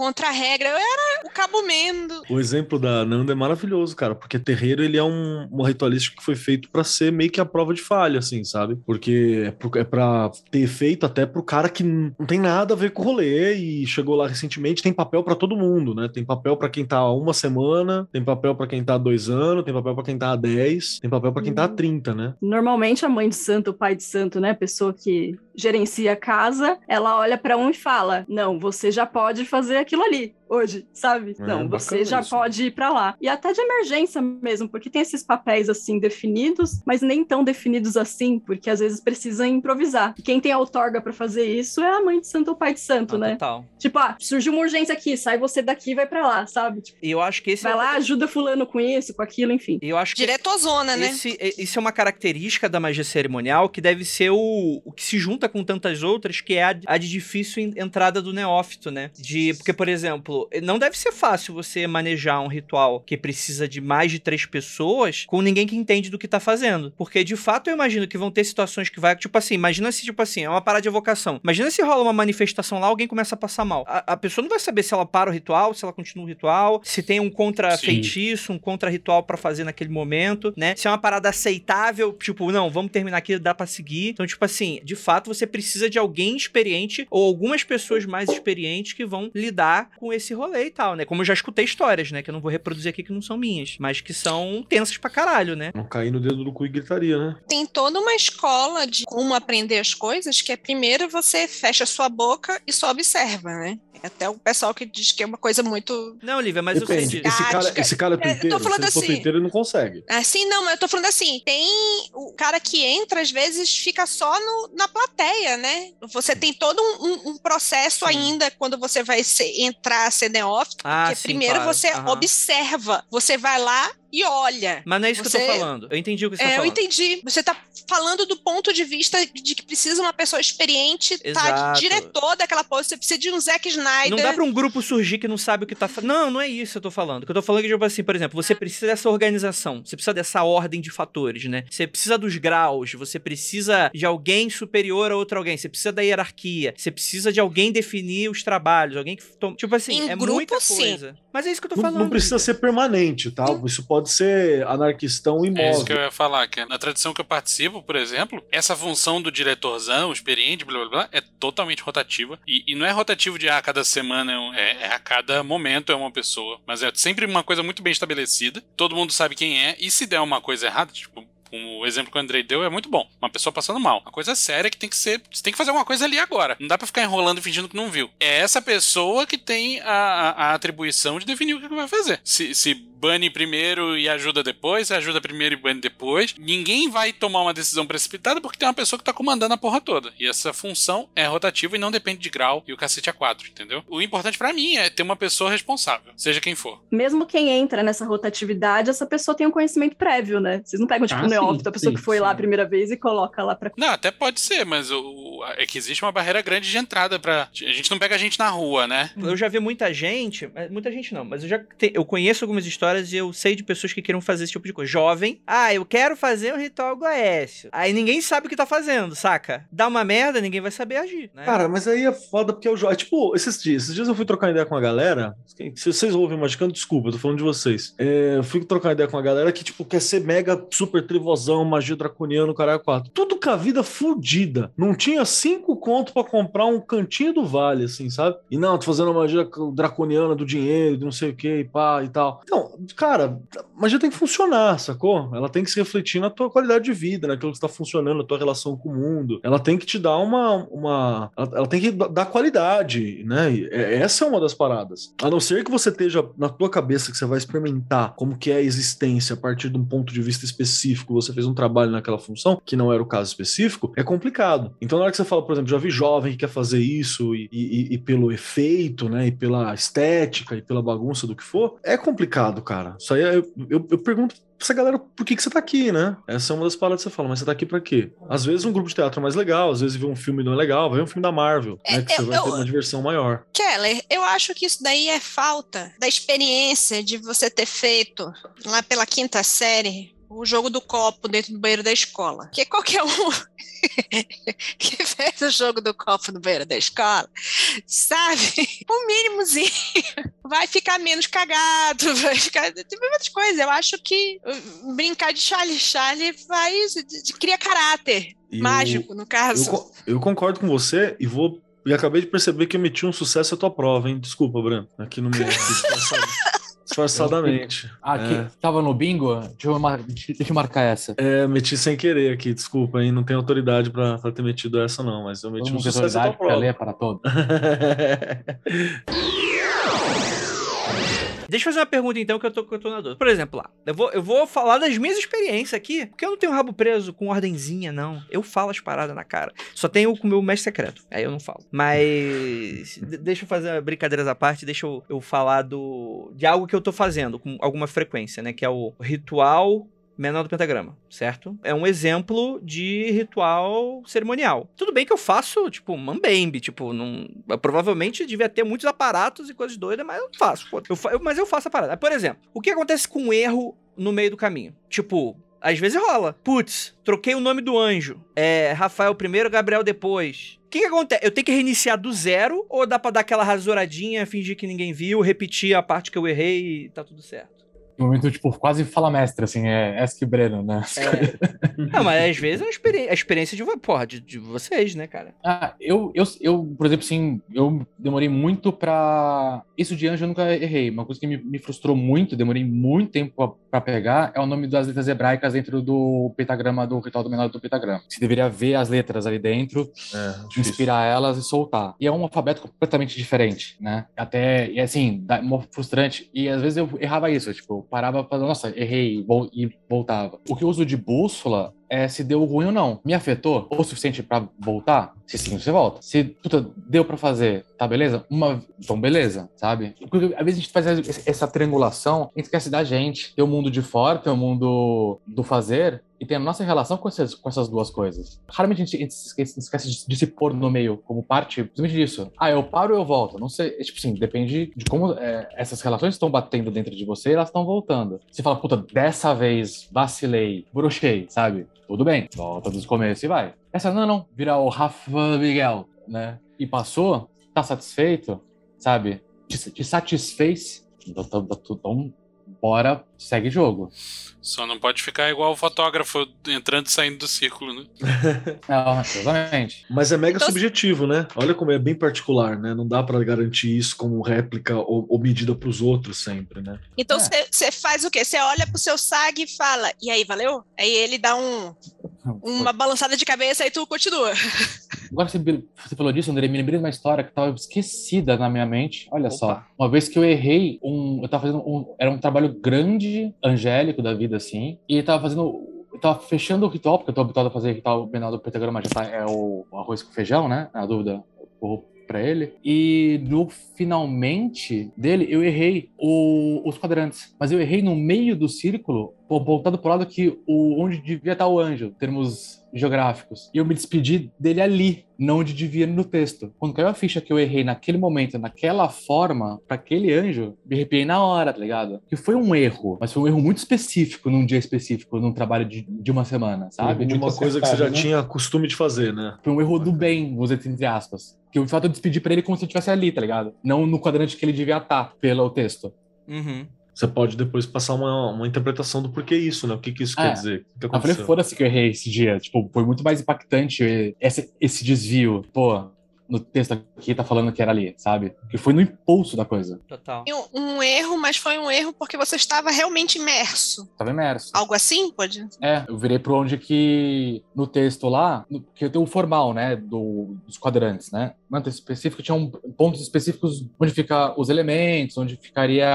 Contra a regra. Eu era o cabo mendo. O exemplo da Nanda é maravilhoso, cara, porque terreiro ele é um, uma ritualística que foi feito pra ser meio que a prova de falha, assim, sabe? Porque é, pro, é pra ter efeito até pro cara que não tem nada a ver com o rolê e chegou lá recentemente. Tem papel pra todo mundo, né? Tem papel pra quem tá há uma semana, tem papel pra quem tá há dois anos, tem papel pra quem tá há dez, tem papel pra quem tá há Uhum. 30, né? Normalmente a mãe de santo, o pai de santo, né, a pessoa que gerencia a casa, ela olha pra um e fala: "Não, você já pode fazer aquilo ali hoje, sabe? É, Não, você já isso. pode ir pra lá". E até de emergência mesmo, porque tem esses papéis assim definidos, mas nem tão definidos assim, porque às vezes precisa improvisar. E quem tem a outorga pra fazer isso é a mãe de santo ou o pai de santo, Ah, né? Total. Tipo, ah, surgiu uma urgência aqui, sai você daqui e vai pra lá, sabe? Tipo, E eu acho que esse vai é, lá, ajuda fulano com isso, com aquilo, enfim. eu acho que Diretozona, né? Esse, isso é uma característica da magia cerimonial que deve ser o, o que se junta com tantas outras, que é a, a de difícil en- entrada do neófito, né? De, porque, por exemplo, não deve ser fácil você manejar um ritual que precisa de mais de três pessoas com ninguém que entende do que tá fazendo. Porque, de fato, eu imagino que vão ter situações que vai, tipo assim, imagina se, tipo assim, é uma parada de evocação. Imagina se rola uma manifestação lá, alguém começa a passar mal. A, a pessoa não vai saber se ela para o ritual, se ela continua o ritual, se tem um contra-feitiço, um contra-ritual pra fazer naquele momento, né? Se é uma parada aceitável, tipo, não, vamos terminar aqui, dá pra seguir. Então, tipo assim, de fato, você precisa de alguém experiente ou algumas pessoas mais experientes que vão lidar com esse rolê e tal, né? Como eu já escutei histórias, né? Que eu não vou reproduzir aqui que não são minhas, mas que são tensas pra caralho, né? Não cair no dedo do cu e gritaria, né? Tem toda uma escola de como aprender as coisas, que é primeiro você fecha sua boca e só observa, né? É Até o pessoal que diz que é uma coisa muito. Não, Lívia, mas eu sei Depende. Esse cara, esse cara é É, eu tô tuiteiro. Se falando assim. tuiteiro, ele não consegue. Assim, não, mas eu tô falando assim: tem o cara que entra, às vezes fica só no- na plateia, né? Você tem todo um, um- um processo Sim. ainda quando você vai ser- entrar ser neófito, Ah, porque sim, primeiro claro. você Aham. observa, você vai lá e olha. Mas não é isso que eu Você- tô falando. Eu entendi o que você É, tá eu falando. entendi. Você tá falando do ponto de vista de que precisa uma pessoa experiente, tá Exato. diretor daquela porra. Você precisa de um Zack Snyder. Não dá pra um grupo surgir que não sabe o que tá fazendo. Não, não é isso que eu tô falando. O que eu tô falando é que, tipo assim, por exemplo, você precisa dessa organização, você precisa dessa ordem de fatores, né? Você precisa dos graus, você precisa de alguém superior a outro alguém, você precisa da hierarquia, você precisa de alguém definir os trabalhos, alguém que. Tipo assim, Em é grupo, muita sim. coisa. Mas é isso que eu tô Não, falando. não precisa Lívia. ser permanente, tá? Isso pode ser anarquistão É isso que eu ia falar, que na tradição que eu participo, por exemplo, essa função do diretorzão, experiente, blá blá blá, é totalmente rotativa. E, e não é rotativo de ah, a cada semana, é é, é a cada momento é uma pessoa. Mas é sempre uma coisa muito bem estabelecida. Todo mundo sabe quem é. E se der uma coisa errada, tipo. O exemplo que o Andrei deu é muito bom. Uma pessoa passando mal. Uma coisa séria que tem que ser. Você tem que fazer alguma coisa ali agora. Não dá pra ficar enrolando e fingindo que não viu. É essa pessoa que tem a, a- a atribuição de definir o que que vai fazer. Se, se bane primeiro e ajuda depois, ajuda primeiro e bane depois. Ninguém vai tomar uma decisão precipitada porque tem uma pessoa que tá comandando a porra toda. E essa função é rotativa e não depende de grau e o cacete a 4, entendeu? O importante para mim é ter uma pessoa responsável, seja quem for. Mesmo quem entra nessa rotatividade, essa pessoa tem um conhecimento prévio, né? Vocês não pegam, tipo, Ah, o neófito, a pessoa sim, que foi sim. lá a primeira vez e coloca lá pra. Não, até pode ser, mas o, é que existe uma barreira grande de entrada para A gente não pega a gente na rua, né? Eu já vi muita gente, muita gente não, mas eu já te- eu conheço algumas histórias e eu sei de pessoas que queiram fazer esse tipo de coisa. Jovem, ah, eu quero fazer um ritual Goécio. Aí ninguém sabe o que tá fazendo, saca? Dá uma merda, ninguém vai saber agir, né? Cara, mas aí é foda porque eu jogo. Tipo, esses dias, esses dias eu fui trocar ideia com a galera. Se vocês ouvem Magicando, desculpa, eu tô falando de vocês. É, eu fui trocar ideia com a galera que, tipo, quer ser mega super trivosão, magia draconiano, caralho, quatro. Tudo com a vida fudida. Não tinha cinco conto pra comprar um cantinho do vale, assim, sabe? E não, tô fazendo uma magia draconiana do dinheiro, de não sei o que, e pá e tal. Então, cara, magia tem que funcionar, sacou? Ela tem que se refletir na tua qualidade de vida, naquilo que está funcionando, na tua relação com o mundo. Ela tem que te dar uma. uma ela, ela tem que dar qualidade, né? E é- essa é uma das paradas. A não ser que você esteja na tua cabeça que você vai experimentar como que é a existência a partir de um ponto de vista específico, você fez um trabalho naquela função, que não era o caso específico, é complicado. Então, na hora que você fala, por exemplo, já vi jovem que quer fazer isso e, e- e pelo efeito, né? E pela estética e pela bagunça do que for, é complicado, cara. Isso aí é- eu, eu, eu pergunto pra essa galera por que, que você tá aqui, né? Essa é uma das paradas que você fala, mas você tá aqui pra quê? Às vezes um grupo de teatro é mais legal, às vezes ver um filme não é legal, vai ver um filme da Marvel, É, né? Que você eu- vai ter eu- uma diversão maior. Keller, eu acho que isso daí é falta da experiência de você ter feito lá pela quinta série o jogo do copo dentro do banheiro da escola. Porque qualquer um que fez o jogo do copo no banheiro da escola, sabe? O mínimozinho vai ficar menos cagado, vai ficar. Tem muitas coisas. Eu acho que uh, brincar de Charlie Charlie vai. cria caráter. Eu- mágico, no Eu, caso. co- eu concordo com você e vou. E acabei de perceber que eu meti um sucesso à tua prova, hein? Desculpa, Breno. Aqui no meu. disfarçadamente. Aqui, É. tava no bingo? Deixa eu, mar- deixa eu marcar essa. É, meti sem querer aqui, desculpa, hein? Não tenho autoridade pra, pra ter metido essa, não, mas eu meti Todo um sucesso autoridade pra prova. ler para todo. Deixa eu fazer uma pergunta então que eu tô, que eu tô na dúvida. Por exemplo, lá, eu vou, eu vou falar das minhas experiências aqui, porque eu não tenho rabo preso com ordenzinha, não. Eu falo as paradas na cara. Só tenho com o meu mestre secreto. Aí eu não falo. Mas de- deixa eu fazer brincadeiras à parte, deixa eu, eu falar do de algo que eu tô fazendo com alguma frequência, né? Que é o ritual menor do pentagrama, certo? É um exemplo de ritual cerimonial. Tudo bem que eu faço, tipo, mambembe, tipo, não, eu provavelmente devia ter muitos aparatos e coisas doidas, mas eu não faço. Eu eu- mas eu faço a parada. Por exemplo, o que acontece com um erro no meio do caminho? Tipo, às vezes rola. Putz, troquei o nome do anjo. É Rafael primeiro, Gabriel depois. O que, que acontece? Eu tenho que reiniciar do zero ou dá pra dar aquela rasuradinha, fingir que ninguém viu, repetir a parte que eu errei e tá tudo certo? No momento, tipo, quase fala mestre, assim, é Ask Breno, né? Não, mas às vezes é uma experi- a experiência de, porra, de, de vocês, né, cara? Ah, eu, eu, eu, por exemplo, assim, eu demorei muito pra. Isso de anjo eu nunca errei. Uma coisa que me, me frustrou muito, demorei muito tempo pra, pegar, é o nome das letras hebraicas dentro do pentagrama, do ritual do menor do pentagrama. Você deveria ver as letras ali dentro, É, difícil. inspirar elas e soltar. E é um alfabeto completamente diferente, né? Até, e assim, dá, frustrante. E às vezes eu errava isso, tipo, parava pra nossa, errei, e voltava. O que eu uso de bússola é se deu ruim ou não. Me afetou o suficiente pra voltar? Se sim, você volta. Se, puta, deu pra fazer, tá beleza? Uma, então beleza, sabe? Porque às vezes a gente faz essa- triangulação, a gente esquece da gente. Tem o mundo de fora, tem o mundo do fazer, e tem a nossa relação com essas, com essas duas coisas. Raramente a gente, a gente esquece, esquece de, de se pôr no meio como parte principalmente disso. Ah, eu paro ou eu volto? Não sei. É, tipo assim, depende de como é, essas relações estão batendo dentro de você e elas estão voltando. Você fala, puta, dessa vez vacilei, bruxei, sabe? Tudo bem, volta do começo e vai. Essa, não, não, vira o Rafa Miguel, né? E passou, tá satisfeito, sabe? Te, te satisfez, então, então, então bora, segue jogo. Só não pode ficar igual o fotógrafo entrando e saindo do círculo, né? Não, exatamente. Mas é mega Então- subjetivo, né? Olha como é bem particular, né? Não dá pra garantir isso como réplica ou, ou medida pros outros sempre, né? Então É. você faz o quê? Você olha pro seu SAG e fala, e aí, valeu? Aí ele dá um. Uma balançada de cabeça e tu continua. Agora você, você falou disso, André, me lembrei de uma história que estava esquecida na minha mente. Olha Opa. só, uma vez que eu errei um, eu tava fazendo um, era um trabalho grande, angélico da vida assim, e tava fazendo eu tava fechando o ritual, porque eu tô habituado a fazer ritual menor do pentagrama, já tá, é o arroz com feijão, né? Na dúvida, eu para ele. E no finalmente dele, eu errei o, os quadrantes. Mas eu errei no meio do círculo, voltado pro lado que o, onde devia estar o anjo, em termos geográficos. E eu me despedi dele ali, não onde devia no texto. Quando caiu a ficha que eu errei naquele momento, naquela forma, para aquele anjo, me arrepiei na hora, tá ligado? Que foi um erro, mas foi um erro muito específico, num dia específico, num trabalho de, de uma semana, sabe? De uma coisa que você já né? tinha costume de fazer, né? Foi um erro do bem, vou dizer entre aspas. Que o fato eu despedi pra ele como se eu estivesse ali, tá ligado? Não no quadrante que ele devia estar, pelo texto. Uhum. Você pode depois passar uma, uma interpretação do porquê isso, né? O que, que isso É. quer dizer? O que Eu falei, aconteceu? foda-se que eu errei esse dia. Tipo, foi muito mais impactante esse, esse desvio. Pô, no texto aqui tá falando que era ali, sabe? Que foi no impulso da coisa. Total. Um, um erro, mas foi um erro porque você estava realmente imerso. Tava imerso. Algo assim, pode? É, eu virei pro onde que no texto lá, no- que tem o formal, né, do, dos quadrantes, né? Texto específico pontos específicos onde fica os elementos, onde ficaria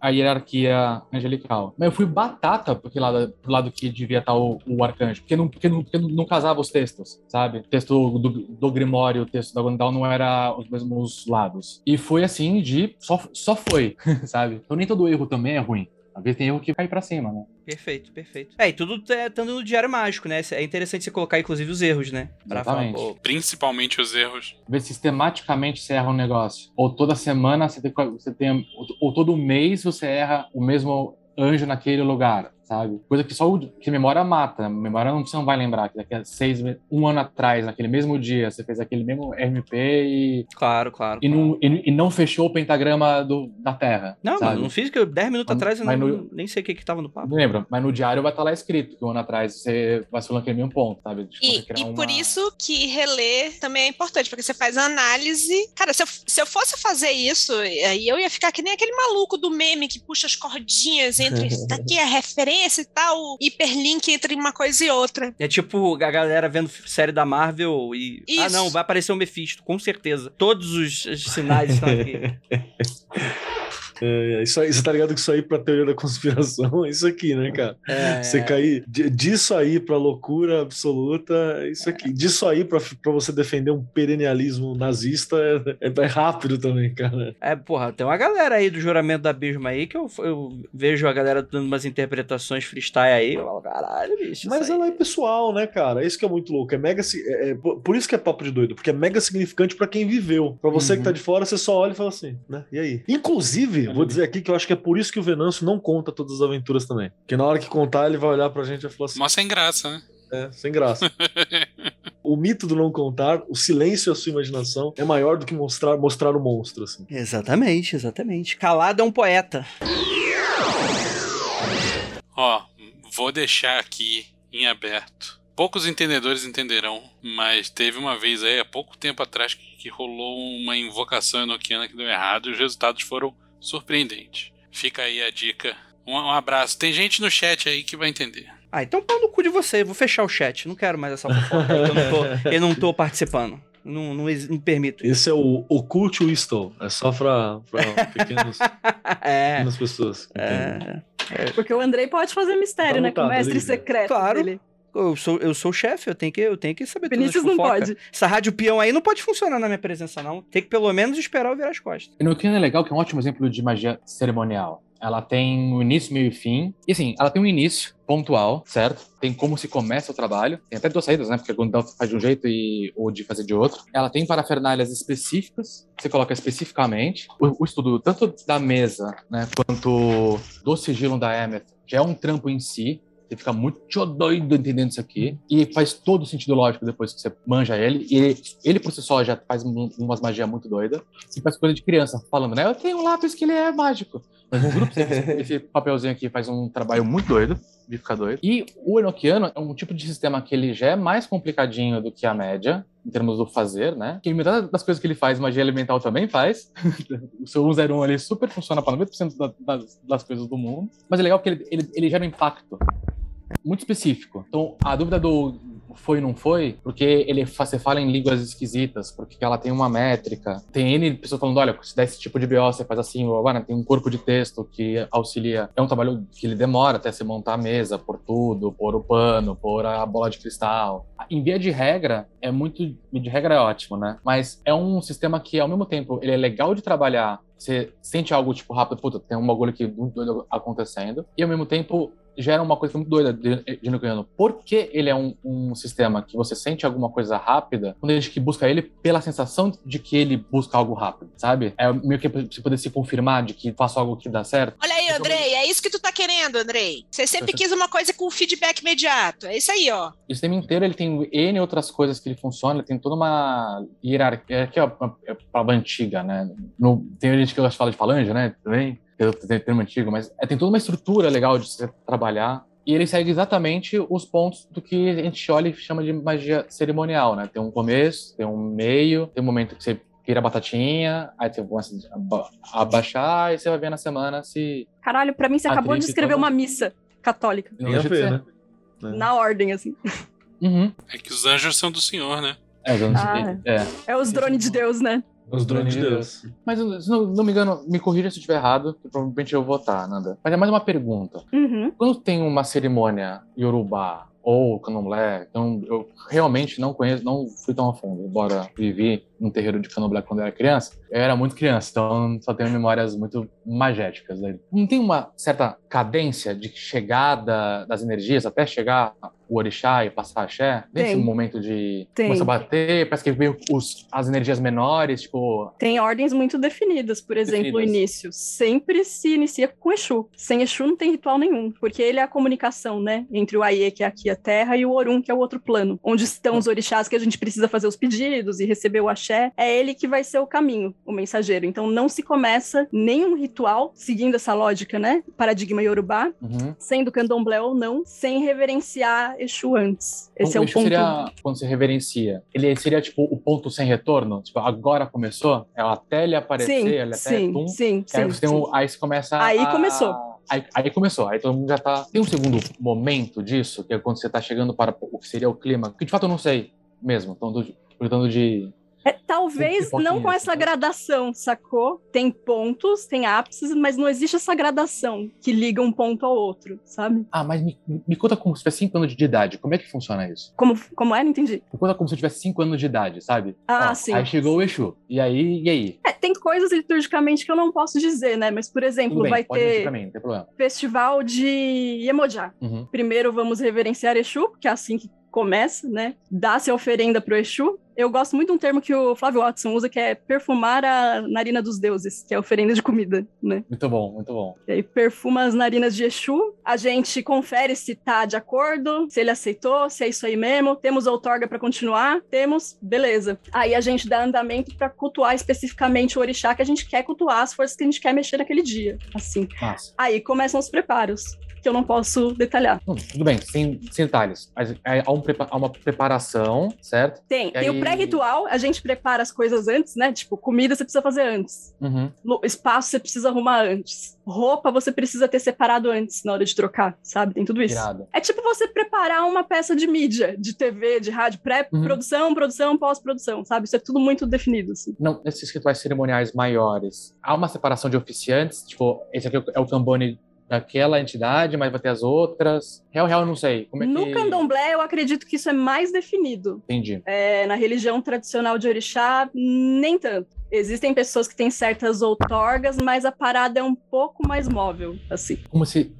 a hierarquia angelical. Mas eu fui batata pro lado, pro lado que devia estar o, o arcanjo, porque não, porque, não, porque não, casava os textos, sabe? O texto do, do Grimório e o texto da Gondal não era os mesmos lados. E foi assim de só, só foi, sabe? Então nem todo erro também é ruim. Às vezes tem erro que cai pra cima, né? Perfeito, perfeito. É, e tudo tá- estando no diário mágico, né? É interessante você colocar, inclusive, os erros, né? Pra falar, Exatamente. pô, Principalmente os erros. ver sistematicamente você erra um negócio. Ou toda semana você tem, você tem ou todo mês você erra o mesmo anjo naquele lugar, sabe? Coisa que só o, que memória mata. Memória não, você não vai lembrar que daqui a seis, um ano atrás, naquele mesmo dia, você fez aquele mesmo RMP e, claro, claro. e, não, e, e não fechou o pentagrama do, da Terra. Não, sabe? mano, não fiz que eu 10 minutos Mas- atrás eu não, no- nem sei o que que tava no papo. Não lembro, mas no diário vai estar lá escrito que um ano atrás você vacilou naquele mesmo ponto, sabe? De E, e por uma- isso que reler também é importante, porque você faz análise. Cara, se eu, se eu fosse fazer isso, aí eu ia ficar que nem aquele maluco do meme que puxa as cordinhas entre isso daqui a referência e tal, hiperlink entre uma coisa e outra. É tipo a galera vendo série da Marvel e. Ah, Isso. não, vai aparecer o Mephisto, com certeza. Todos os, os sinais estão aqui. É, isso aí, você tá ligado que isso aí pra teoria da conspiração é isso aqui, né, cara? É, Você cair de- disso aí pra loucura absoluta, é isso aqui. Disso aí pra, pra você defender um perennialismo nazista é, é rápido também, cara. é, porra, tem uma galera aí do juramento da Abismo aí que eu, eu vejo a galera dando umas interpretações freestyle aí. Eu falo, caralho, bicho. Mas isso aí. ela é pessoal, né, cara? É isso que é muito louco. É mega. é- é- por por isso que é papo de doido, porque é mega significante pra quem viveu. Pra você Uhum. que tá de fora, você só olha e fala assim, né? E aí? Inclusive, vou dizer aqui que eu acho que é por isso que o Venâncio não conta todas as aventuras também. Porque na hora que contar, ele vai olhar pra gente e falar assim: Mó sem graça, né? é, sem graça. o mito do não contar, o silêncio e a sua imaginação é maior do que mostrar, mostrar o monstro, assim. Exatamente, exatamente. Calado é um poeta. Ó, vou deixar aqui em aberto. Poucos entendedores entenderão, mas teve uma vez aí, há pouco tempo atrás, que, que rolou uma invocação enoquiana que deu errado e os resultados foram surpreendentes. Fica aí a dica. Um, um abraço. Tem gente no chat aí que vai entender. Ah, então pau no cu de você. Vou fechar o chat. Não quero mais essa fofoca eu não tô, eu não tô participando. Não, não, não permito. Esse é o Occult Whistle. É só pra, pra pequenos, É. pequenas pessoas. entendem. é. Porque o Andrei pode fazer mistério, Tá né? Com o mestre secreto Claro. dele. Eu sou, eu sou o chefe, eu tenho que, eu tenho que saber tudo Vinícius não pode. Essa rádio peão aí não pode funcionar na minha presença, não. Tem que pelo menos esperar eu virar as costas. Enochiano é legal, que é um ótimo exemplo de magia cerimonial. Ela tem um início, meio e fim. E assim, ela tem um início pontual, certo? Tem como se começa o trabalho. Tem até duas saídas, né? Porque quando faz de um jeito e ou de fazer de outro. Ela tem parafernálias específicas, você coloca especificamente. O, o estudo tanto da mesa, né, quanto do sigilo da Emmet já é um trampo em si. Você fica muito doido entendendo isso aqui. E faz todo sentido lógico depois que você manja ele. E ele, ele por si só já faz um- umas magias muito doidas. E faz coisa de criança, falando, né? Eu tenho um lápis que ele é mágico. Mas no grupo, esse, papelzinho aqui faz um trabalho muito doido, de ficar doido. E o Enochiano é um tipo de sistema que ele já é mais complicadinho do que a média, em termos do fazer, né? Que metade das coisas que ele faz, magia elemental também faz. o seu 101 ali super funciona para 90% da- das, das coisas do mundo. Mas é legal porque ele, ele, ele gera um impacto. Muito específico. Então, a dúvida do foi não foi, porque ele você fala em línguas esquisitas, porque ela tem uma métrica. Tem N pessoas falando, olha, se dá esse tipo de BO, você faz assim, blá, tem um corpo de texto que auxilia. É um trabalho que ele demora até você montar a mesa, por tudo, pôr o pano, pôr a bola de cristal. Em via de regra, é muito... De regra é ótimo, né? Mas é um sistema que, ao mesmo tempo, ele é legal de trabalhar, você sente algo, tipo, rápido, puta, tem um bagulho aqui acontecendo, e ao mesmo tempo gera uma coisa muito doida de, de nucleano. Por que ele é um, um, sistema que você sente alguma coisa rápida, quando a gente que busca ele pela sensação de que ele busca algo rápido, sabe? É meio que você poder se confirmar de que faço algo que dá certo. Olha aí, Andrei, é isso que tu tá querendo, Andrei. Você sempre quis uma coisa com feedback imediato. É isso aí, ó. O sistema inteiro ele tem N outras coisas que ele funciona, ele tem toda uma hierarquia, que é uma, é uma antiga, né? No, tem gente que gosta de falar de falange, né? Também pelo termo antigo, mas é, tem toda uma estrutura legal de você trabalhar. E ele segue exatamente os pontos do que a gente olha e chama de magia cerimonial, né? Tem um começo, tem um meio, tem um momento que você vira a batatinha, aí você começa a abaixar, e você vai ver na semana se. Caralho, pra mim você acabou de escrever uma missa católica. Tem a ver, né? Na ordem, assim. Uhum. É que os anjos são do Senhor, né? É, ah, é. é os drones de Deus, né? Os drones de Deus. Mas, se não, não, me engano, me corrija se eu estiver errado, que provavelmente eu vou votar, Nanda. Mas é mais uma pergunta. Uhum. Quando tem uma cerimônia Yorubá ou Candomblé, então eu realmente não conheço, não fui tão a fundo, embora vivi num terreiro de Candomblé quando eu era criança. Eu era muito criança, então só tenho memórias muito magéticas. Né? Não tem uma certa cadência de chegada das energias até chegar o orixá e passar axé? Nesse momento de Tem. começar a bater, parece que vem os, as energias menores, tipo... Tem ordens muito definidas, por exemplo, definidas. o início. Sempre se inicia com Exu. Sem Exu não tem ritual nenhum, porque ele é a comunicação, né? Entre o Aie, que é aqui a terra, e o Orum, que é o outro plano. Onde estão os orixás que a gente precisa fazer os pedidos e receber o axé. É ele que vai ser o caminho, o mensageiro. Então não se começa nenhum ritual, seguindo essa lógica, né? Paradigma Yorubá, uhum. sendo candomblé ou não, sem reverenciar Exu antes. Esse o é o Exu ponto. Seria, quando você reverencia, ele seria tipo o ponto sem retorno? Tipo, agora começou? É até ele aparecer, sim, ele até sim, tum, sim, aí sim, você, sim. Um, aí você começa Aí a... começou. Aí, aí, começou, aí todo mundo já tá. Tem um segundo momento disso, que é quando você tá chegando para o que seria o clima, que de fato eu não sei mesmo. Então, perguntando de é, talvez não com essa gradação, sacou? Tem pontos, tem ápices, mas não existe essa gradação que liga um ponto ao outro, sabe? Ah, mas me, me conta como se tivesse 5 anos de idade. Como é que funciona isso? Como, como é? Não entendi. Me conta como se eu tivesse 5 anos de idade, sabe? Ah, Ó, sim. Aí chegou o Exu. E aí, e aí? É, tem coisas liturgicamente que eu não posso dizer, né? Mas, por exemplo, bem, vai ter mim, não tem problema. festival de Iemoja. Uhum. Primeiro vamos reverenciar Exu, porque é assim que começa, né? Dá-se a oferenda pro Exu. Eu gosto muito de um termo que o Flávio Watson usa, que é perfumar a narina dos deuses, que é a oferenda de comida, né? Muito bom, muito bom. E aí perfuma as narinas de Exu, a gente confere se tá de acordo, se ele aceitou, se é isso aí mesmo, temos outorga para continuar, temos, beleza. Aí a gente dá andamento para cultuar especificamente o orixá que a gente quer cultuar, as forças que a gente quer mexer naquele dia, assim. Massa. Aí começam os preparos que eu não posso detalhar. Hum, tudo bem, sem, sem detalhes. Mas há, um há uma preparação, certo? Tem. E Tem aí- o pré-ritual, a gente prepara as coisas antes, né? Tipo, comida você precisa fazer antes. Uhum. Espaço você precisa arrumar antes. Roupa você precisa ter separado antes na hora de trocar, sabe? Tem tudo isso. Irado. É tipo você preparar uma peça de mídia, de TV, de rádio, pré-produção, produção, pós-produção, sabe? Isso é tudo muito definido, assim. Não, nesses rituais cerimoniais maiores, há uma separação de oficiantes? Tipo, esse aqui é o cambone daquela entidade, mas vai ter as outras? Real, real, eu não sei. Como é No que... candomblé, eu acredito que isso é mais definido. Entendi. É, na religião tradicional de orixá, nem tanto. Existem pessoas que têm certas outorgas, mas a parada é um pouco mais móvel, assim. Como se...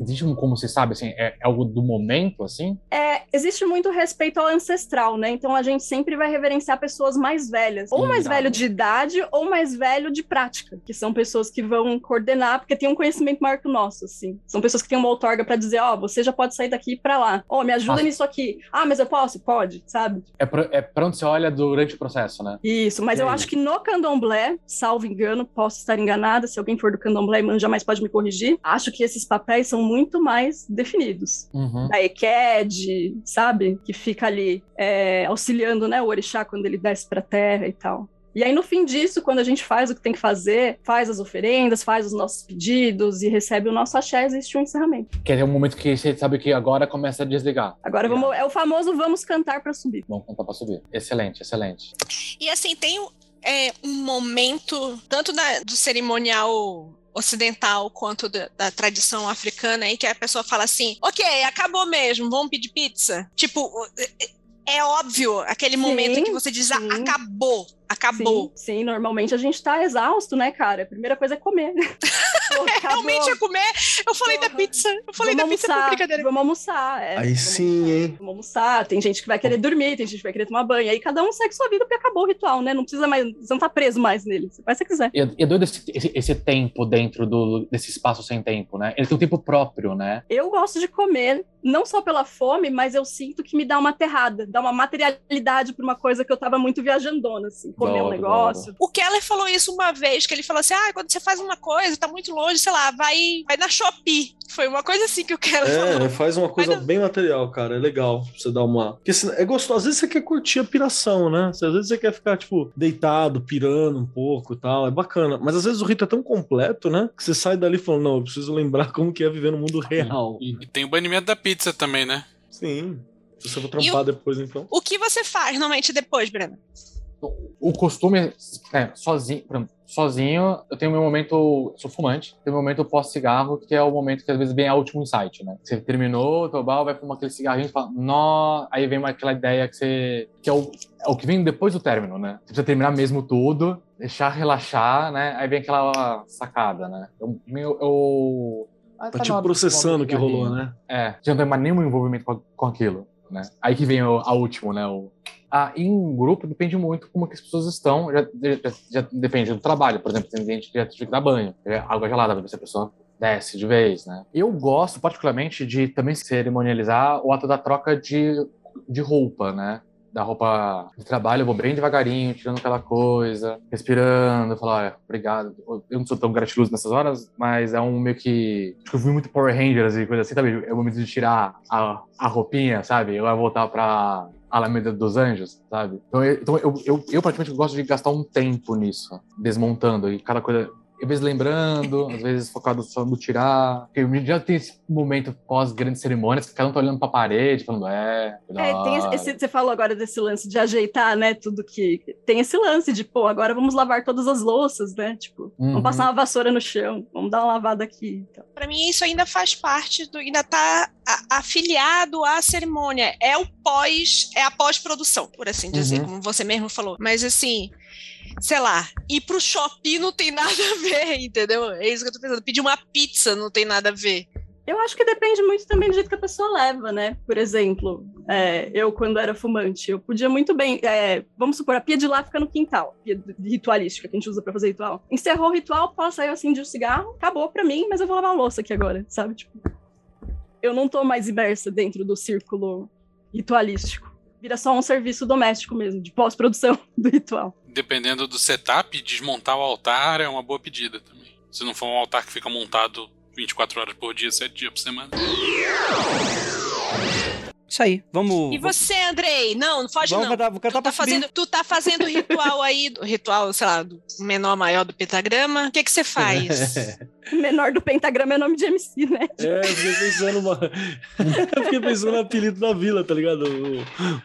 Existe um como se sabe, assim, é, é algo do momento, assim? É, existe muito respeito ao ancestral, né? Então a gente sempre vai reverenciar pessoas mais velhas. Ou mais Irado. velho de idade, ou mais velho de prática. Que são pessoas que vão coordenar, porque tem um conhecimento maior que o nosso, assim. São pessoas que têm uma outorga pra dizer, ó, você já pode sair daqui pra lá. Ó, me ajuda Nossa. nisso aqui. Ah, mas eu posso? Pode, sabe? É pra, é pra onde você olha durante o processo, né? Isso, mas E eu aí? acho que no candomblé, salvo engano, posso estar enganada, se alguém for do candomblé e jamais pode me corrigir, acho que esses papéis são muito mais definidos. Uhum. Da sabe? Que fica ali é, auxiliando né, o orixá quando ele desce pra terra e tal. E aí, no fim disso, quando a gente faz o que tem que fazer, faz as oferendas, faz os nossos pedidos e recebe o nosso axé, existe um encerramento. Que é um momento que você sabe que agora começa a desligar. Agora vamos, é o famoso vamos cantar para subir. Vamos cantar pra subir. Excelente, excelente. E assim, tem é, um momento, tanto da- do cerimonial ocidental quanto da, da tradição africana aí, que a pessoa fala assim, ok, acabou mesmo, vamos pedir pizza. Tipo, é, é óbvio aquele Sim, momento que você diz, "Ah, acabou, acabou. Sim, sim, normalmente a gente tá exausto, né, cara? A primeira coisa é comer. Pô, acabou. Realmente ia comer, eu falei da Porra. pizza, eu falei vamos da pizza almoçar, brincadeira. vamos almoçar. é, Aí vamos sim, almoçar, hein? Vamos almoçar. Tem gente que vai querer dormir, tem gente que vai querer tomar banho. Aí cada um segue sua vida porque acabou o ritual, né? Não precisa mais, você não tá preso mais nele. Você faz o que quiser. E é, e é doido esse, esse- esse tempo dentro do, desse espaço sem tempo, né? Ele tem um tempo próprio, né? Eu gosto de comer, não só pela fome, mas eu sinto que me dá uma aterrada, dá uma materialidade pra uma coisa que eu tava muito viajandona, assim. Comer um negócio. O Keller falou isso uma vez, que ele falou assim: ah, quando você faz uma coisa, tá muito longe, sei lá, vai, vai na Shopee. Foi uma coisa assim que o Keller falou. É, faz uma coisa bem material, cara. É legal você dar uma. Porque é gostoso. Às vezes você quer curtir a piração, né? Às vezes você quer ficar, tipo, deitado, pirando um pouco e tal. É bacana. Mas às vezes o rito é tão completo, né? Que você sai dali falando, não, eu preciso lembrar como que é viver no mundo real. E tem o banimento da pizza também, né? Sim. Se você for trampar depois, então. O que você faz normalmente depois, Breno? O costume é sozinho, sozinho, eu tenho meu momento, eu sou fumante, tenho meu momento pós-cigarro, que é o momento que às vezes vem a último insight, né? Você terminou, tobal, vai fumar aquele cigarrinho e fala, nó, aí vem aquela ideia que você, que é o, é o que vem depois do término, né? Você precisa terminar mesmo tudo, deixar relaxar, né? Aí vem aquela sacada, né? Eu, meu, eu ah, Tá na tipo processando o que rolou, né? É, já não tem mais nenhum envolvimento com, com aquilo, né? Aí que vem o, a última, né? O, ah, em um grupo depende muito como que as pessoas estão, já, já, já depende do trabalho, por exemplo, tem gente que já tem que dar banho, é água gelada, vai ver se a pessoa desce de vez, né? Eu gosto particularmente de também cerimonializar o ato da troca de, de roupa, né? Da roupa de trabalho, eu vou bem devagarinho, tirando aquela coisa, respirando, falar, olha, obrigado. Eu não sou tão gratiluz nessas horas, mas é um meio que. Acho que eu vi muito Power Rangers e coisa assim, sabe? É o momento de tirar a, a roupinha, sabe? Eu vou voltar pra Alameda dos Anjos, sabe? Então, eu, então eu, eu, eu praticamente gosto de gastar um tempo nisso, desmontando e cada coisa. Às vezes lembrando, às vezes focado só no tirar. Porque já tem esse momento pós-grandes cerimônias que cada um tá olhando pra parede, falando, é. É, tem esse- hora." esse- você falou agora desse lance de ajeitar, né? Tudo que. Tem esse lance de, pô, agora vamos lavar todas as louças, né? Tipo, Uhum. vamos passar uma vassoura no chão, vamos dar uma lavada aqui. Então. Pra mim, isso ainda faz parte do. ainda tá afiliado à cerimônia. É o pós, é a pós-produção, por assim dizer, Uhum. como você mesmo falou. Mas assim. Sei lá, ir pro shopping não tem nada a ver, entendeu? É isso que eu tô pensando. Pedir uma pizza não tem nada a ver. Eu acho que depende muito também do jeito que a pessoa leva, né? Por exemplo, é, eu, quando era fumante, eu podia muito bem. é, vamos supor, a pia de lá fica no quintal, pia ritualística que a gente usa pra fazer ritual. Encerrou o ritual, posso sair assim de um cigarro, acabou pra mim, mas eu vou lavar a louça aqui agora, sabe? Tipo, eu não tô mais imersa dentro do círculo ritualístico. Vira só um serviço doméstico mesmo, de pós-produção do ritual. Dependendo do setup, desmontar o altar é uma boa pedida também. Se não for um altar que fica montado 24 horas por dia, 7 dias por semana. Isso aí, vamos. E você, Andrei? Não, não foge Vamos não. vou cantar Tu tá, subir. fazendo, tu tá fazendo o ritual aí, ritual, sei lá, do menor maior do pentagrama. O que que você faz? O menor do pentagrama é nome de MC, né? É, eu fiquei pensando uma... Eu fiquei pensando no apelido da vila, tá ligado?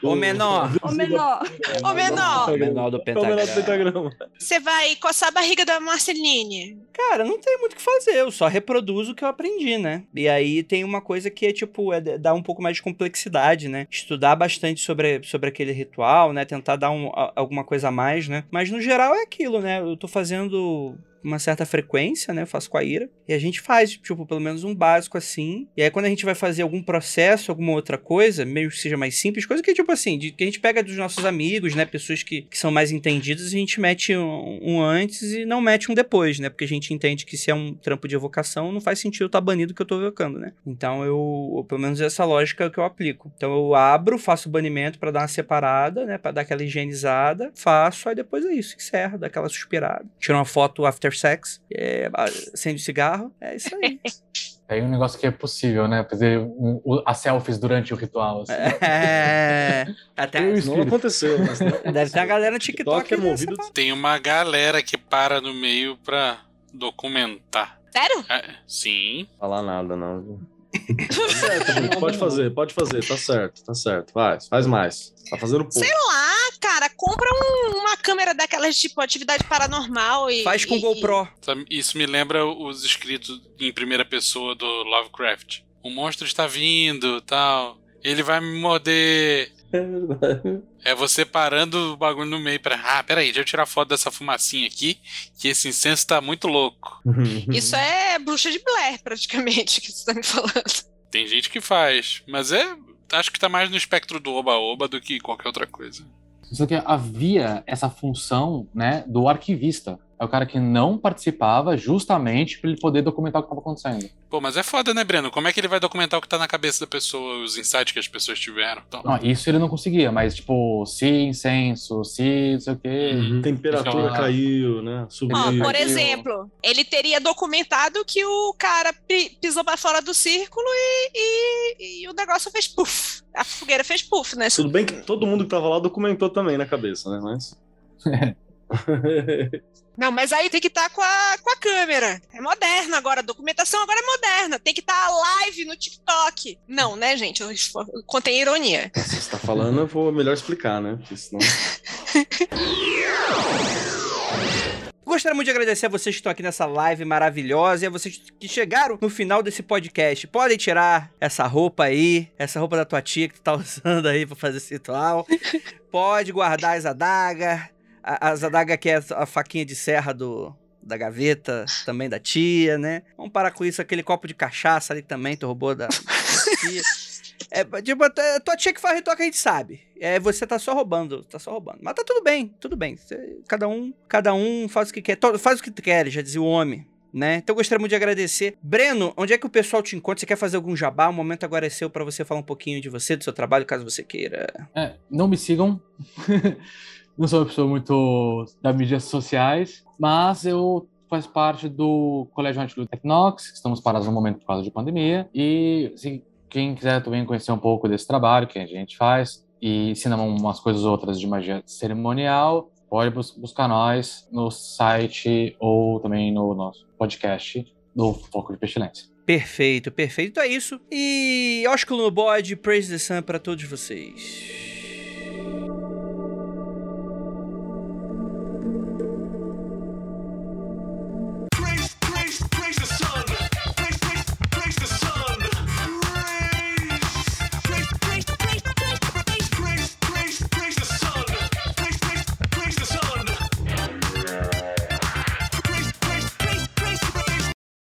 O, O menor. O menor. Ô, menor, O menor do É o menor do pentagrama. pentagrama. você vai coçar a barriga da Marceline. Cara, não tem muito o que fazer, eu só reproduzo o que eu aprendi, né? E aí tem uma coisa que é, tipo, é dar um pouco mais de complexidade, né? Estudar bastante sobre, sobre aquele ritual, né? Tentar dar um- a- alguma coisa a mais, né? Mas no geral é aquilo, né? Eu tô fazendo uma certa frequência, né? Eu faço com a Ira. E a gente faz, tipo, pelo menos um básico assim. E aí quando a gente vai fazer algum processo, alguma outra coisa, mesmo que seja mais simples, coisa que, tipo assim, de- que a gente pega dos nossos amigos, né? Pessoas que, que são mais entendidas, a gente mete um, um antes e não mete um depois, né? Porque a gente entende que se é um trampo de evocação, não faz sentido estar banido que eu tô evocando, né? Então eu, pelo menos essa lógica que eu aplico. Então eu abro, faço o banimento pra dar uma separada, né? Pra dar aquela higienizada, faço, aí depois é isso, encerra, dá aquela suspirada. Tira uma foto after sex, é, acende o cigarro, é isso aí. Tem um negócio que é possível, né? Fazer um- o- as selfies durante o ritual. assim. É. Até Não aconteceu, mas né? deve ter uma galera no TikTok. TikTok é nessa movido. Tem uma galera que para no meio pra documentar. Sério? É, sim. falar nada, não. viu? Tá certo, gente, pode fazer, pode fazer, tá certo, tá certo. Vai, faz mais. Tá fazendo pouco. Sei lá, cara, compra um- uma câmera daquelas tipo atividade paranormal e. Faz com e- GoPro. Isso me lembra os escritos em primeira pessoa do Lovecraft. O monstro está vindo, tal. Ele vai me morder. É você parando o bagulho no meio pra. Ah, peraí, deixa eu tirar foto dessa fumacinha aqui, que esse incenso tá muito louco. Isso é bruxa de Blair, praticamente, que você tá me falando. Tem gente que faz, mas é. Acho que tá mais no espectro do oba-oba do que qualquer outra coisa. Só que havia essa função, né, do arquivista. É o cara que não participava justamente para ele poder documentar o que estava acontecendo. Pô, mas é foda, né, Breno? Como é que ele vai documentar o que tá na cabeça da pessoa, os insights que as pessoas tiveram? Então, Não, isso ele não conseguia, mas tipo, se incenso, se não sei o quê. Uhum. Temperatura Então, caiu, né? Subiu. Ó, por exemplo, ele teria documentado que o cara pi- pisou pra fora do círculo e, e- e o negócio fez puff. A fogueira fez puff, né? Tudo bem que todo mundo que tava lá documentou também na cabeça, né? Mas. Não, mas aí tem que estar com, a, com a câmera. É moderno agora, a documentação agora é moderna. Tem que estar live no TikTok. Não, né, gente? Eu, contém ironia. Se você tá falando, eu vou melhor explicar, né? Porque senão. Gostaria muito de agradecer a vocês que estão aqui nessa live maravilhosa e a vocês que chegaram no final desse podcast. Podem tirar essa roupa aí, essa roupa da tua tia que tu tá usando aí pra fazer esse ritual. Pode guardar as adagas. A- As adagas que é a faquinha de serra do, da gaveta, também da tia, né? Vamos parar com isso, aquele copo de cachaça ali também, tu roubou da, da tia. É, tipo, a tua tia que faz ritual que a gente sabe. É, você tá só roubando, tá só roubando. Mas tá tudo bem, tudo bem. Cê- cada um, cada um faz o que quer. Faz o que tu quer, já dizia o homem. Né? Então eu gostaria muito de agradecer. Breno, onde é que o pessoal te encontra? Você quer fazer algum jabá? O momento agora é seu pra você falar um pouquinho de você, do seu trabalho, caso você queira. É, não me sigam. não sou uma pessoa muito das mídias sociais, mas eu faço parte do Colégio Antigo Tecnox, estamos parados no momento por causa de pandemia. E se quem quiser também conhecer um pouco desse trabalho que a gente faz e ensina umas coisas outras de magia cerimonial, pode bus- buscar nós no site ou também no nosso podcast do Foco de Pestilência. Perfeito, perfeito. Então é isso. E ósculo no bode, praise the sun pra todos vocês.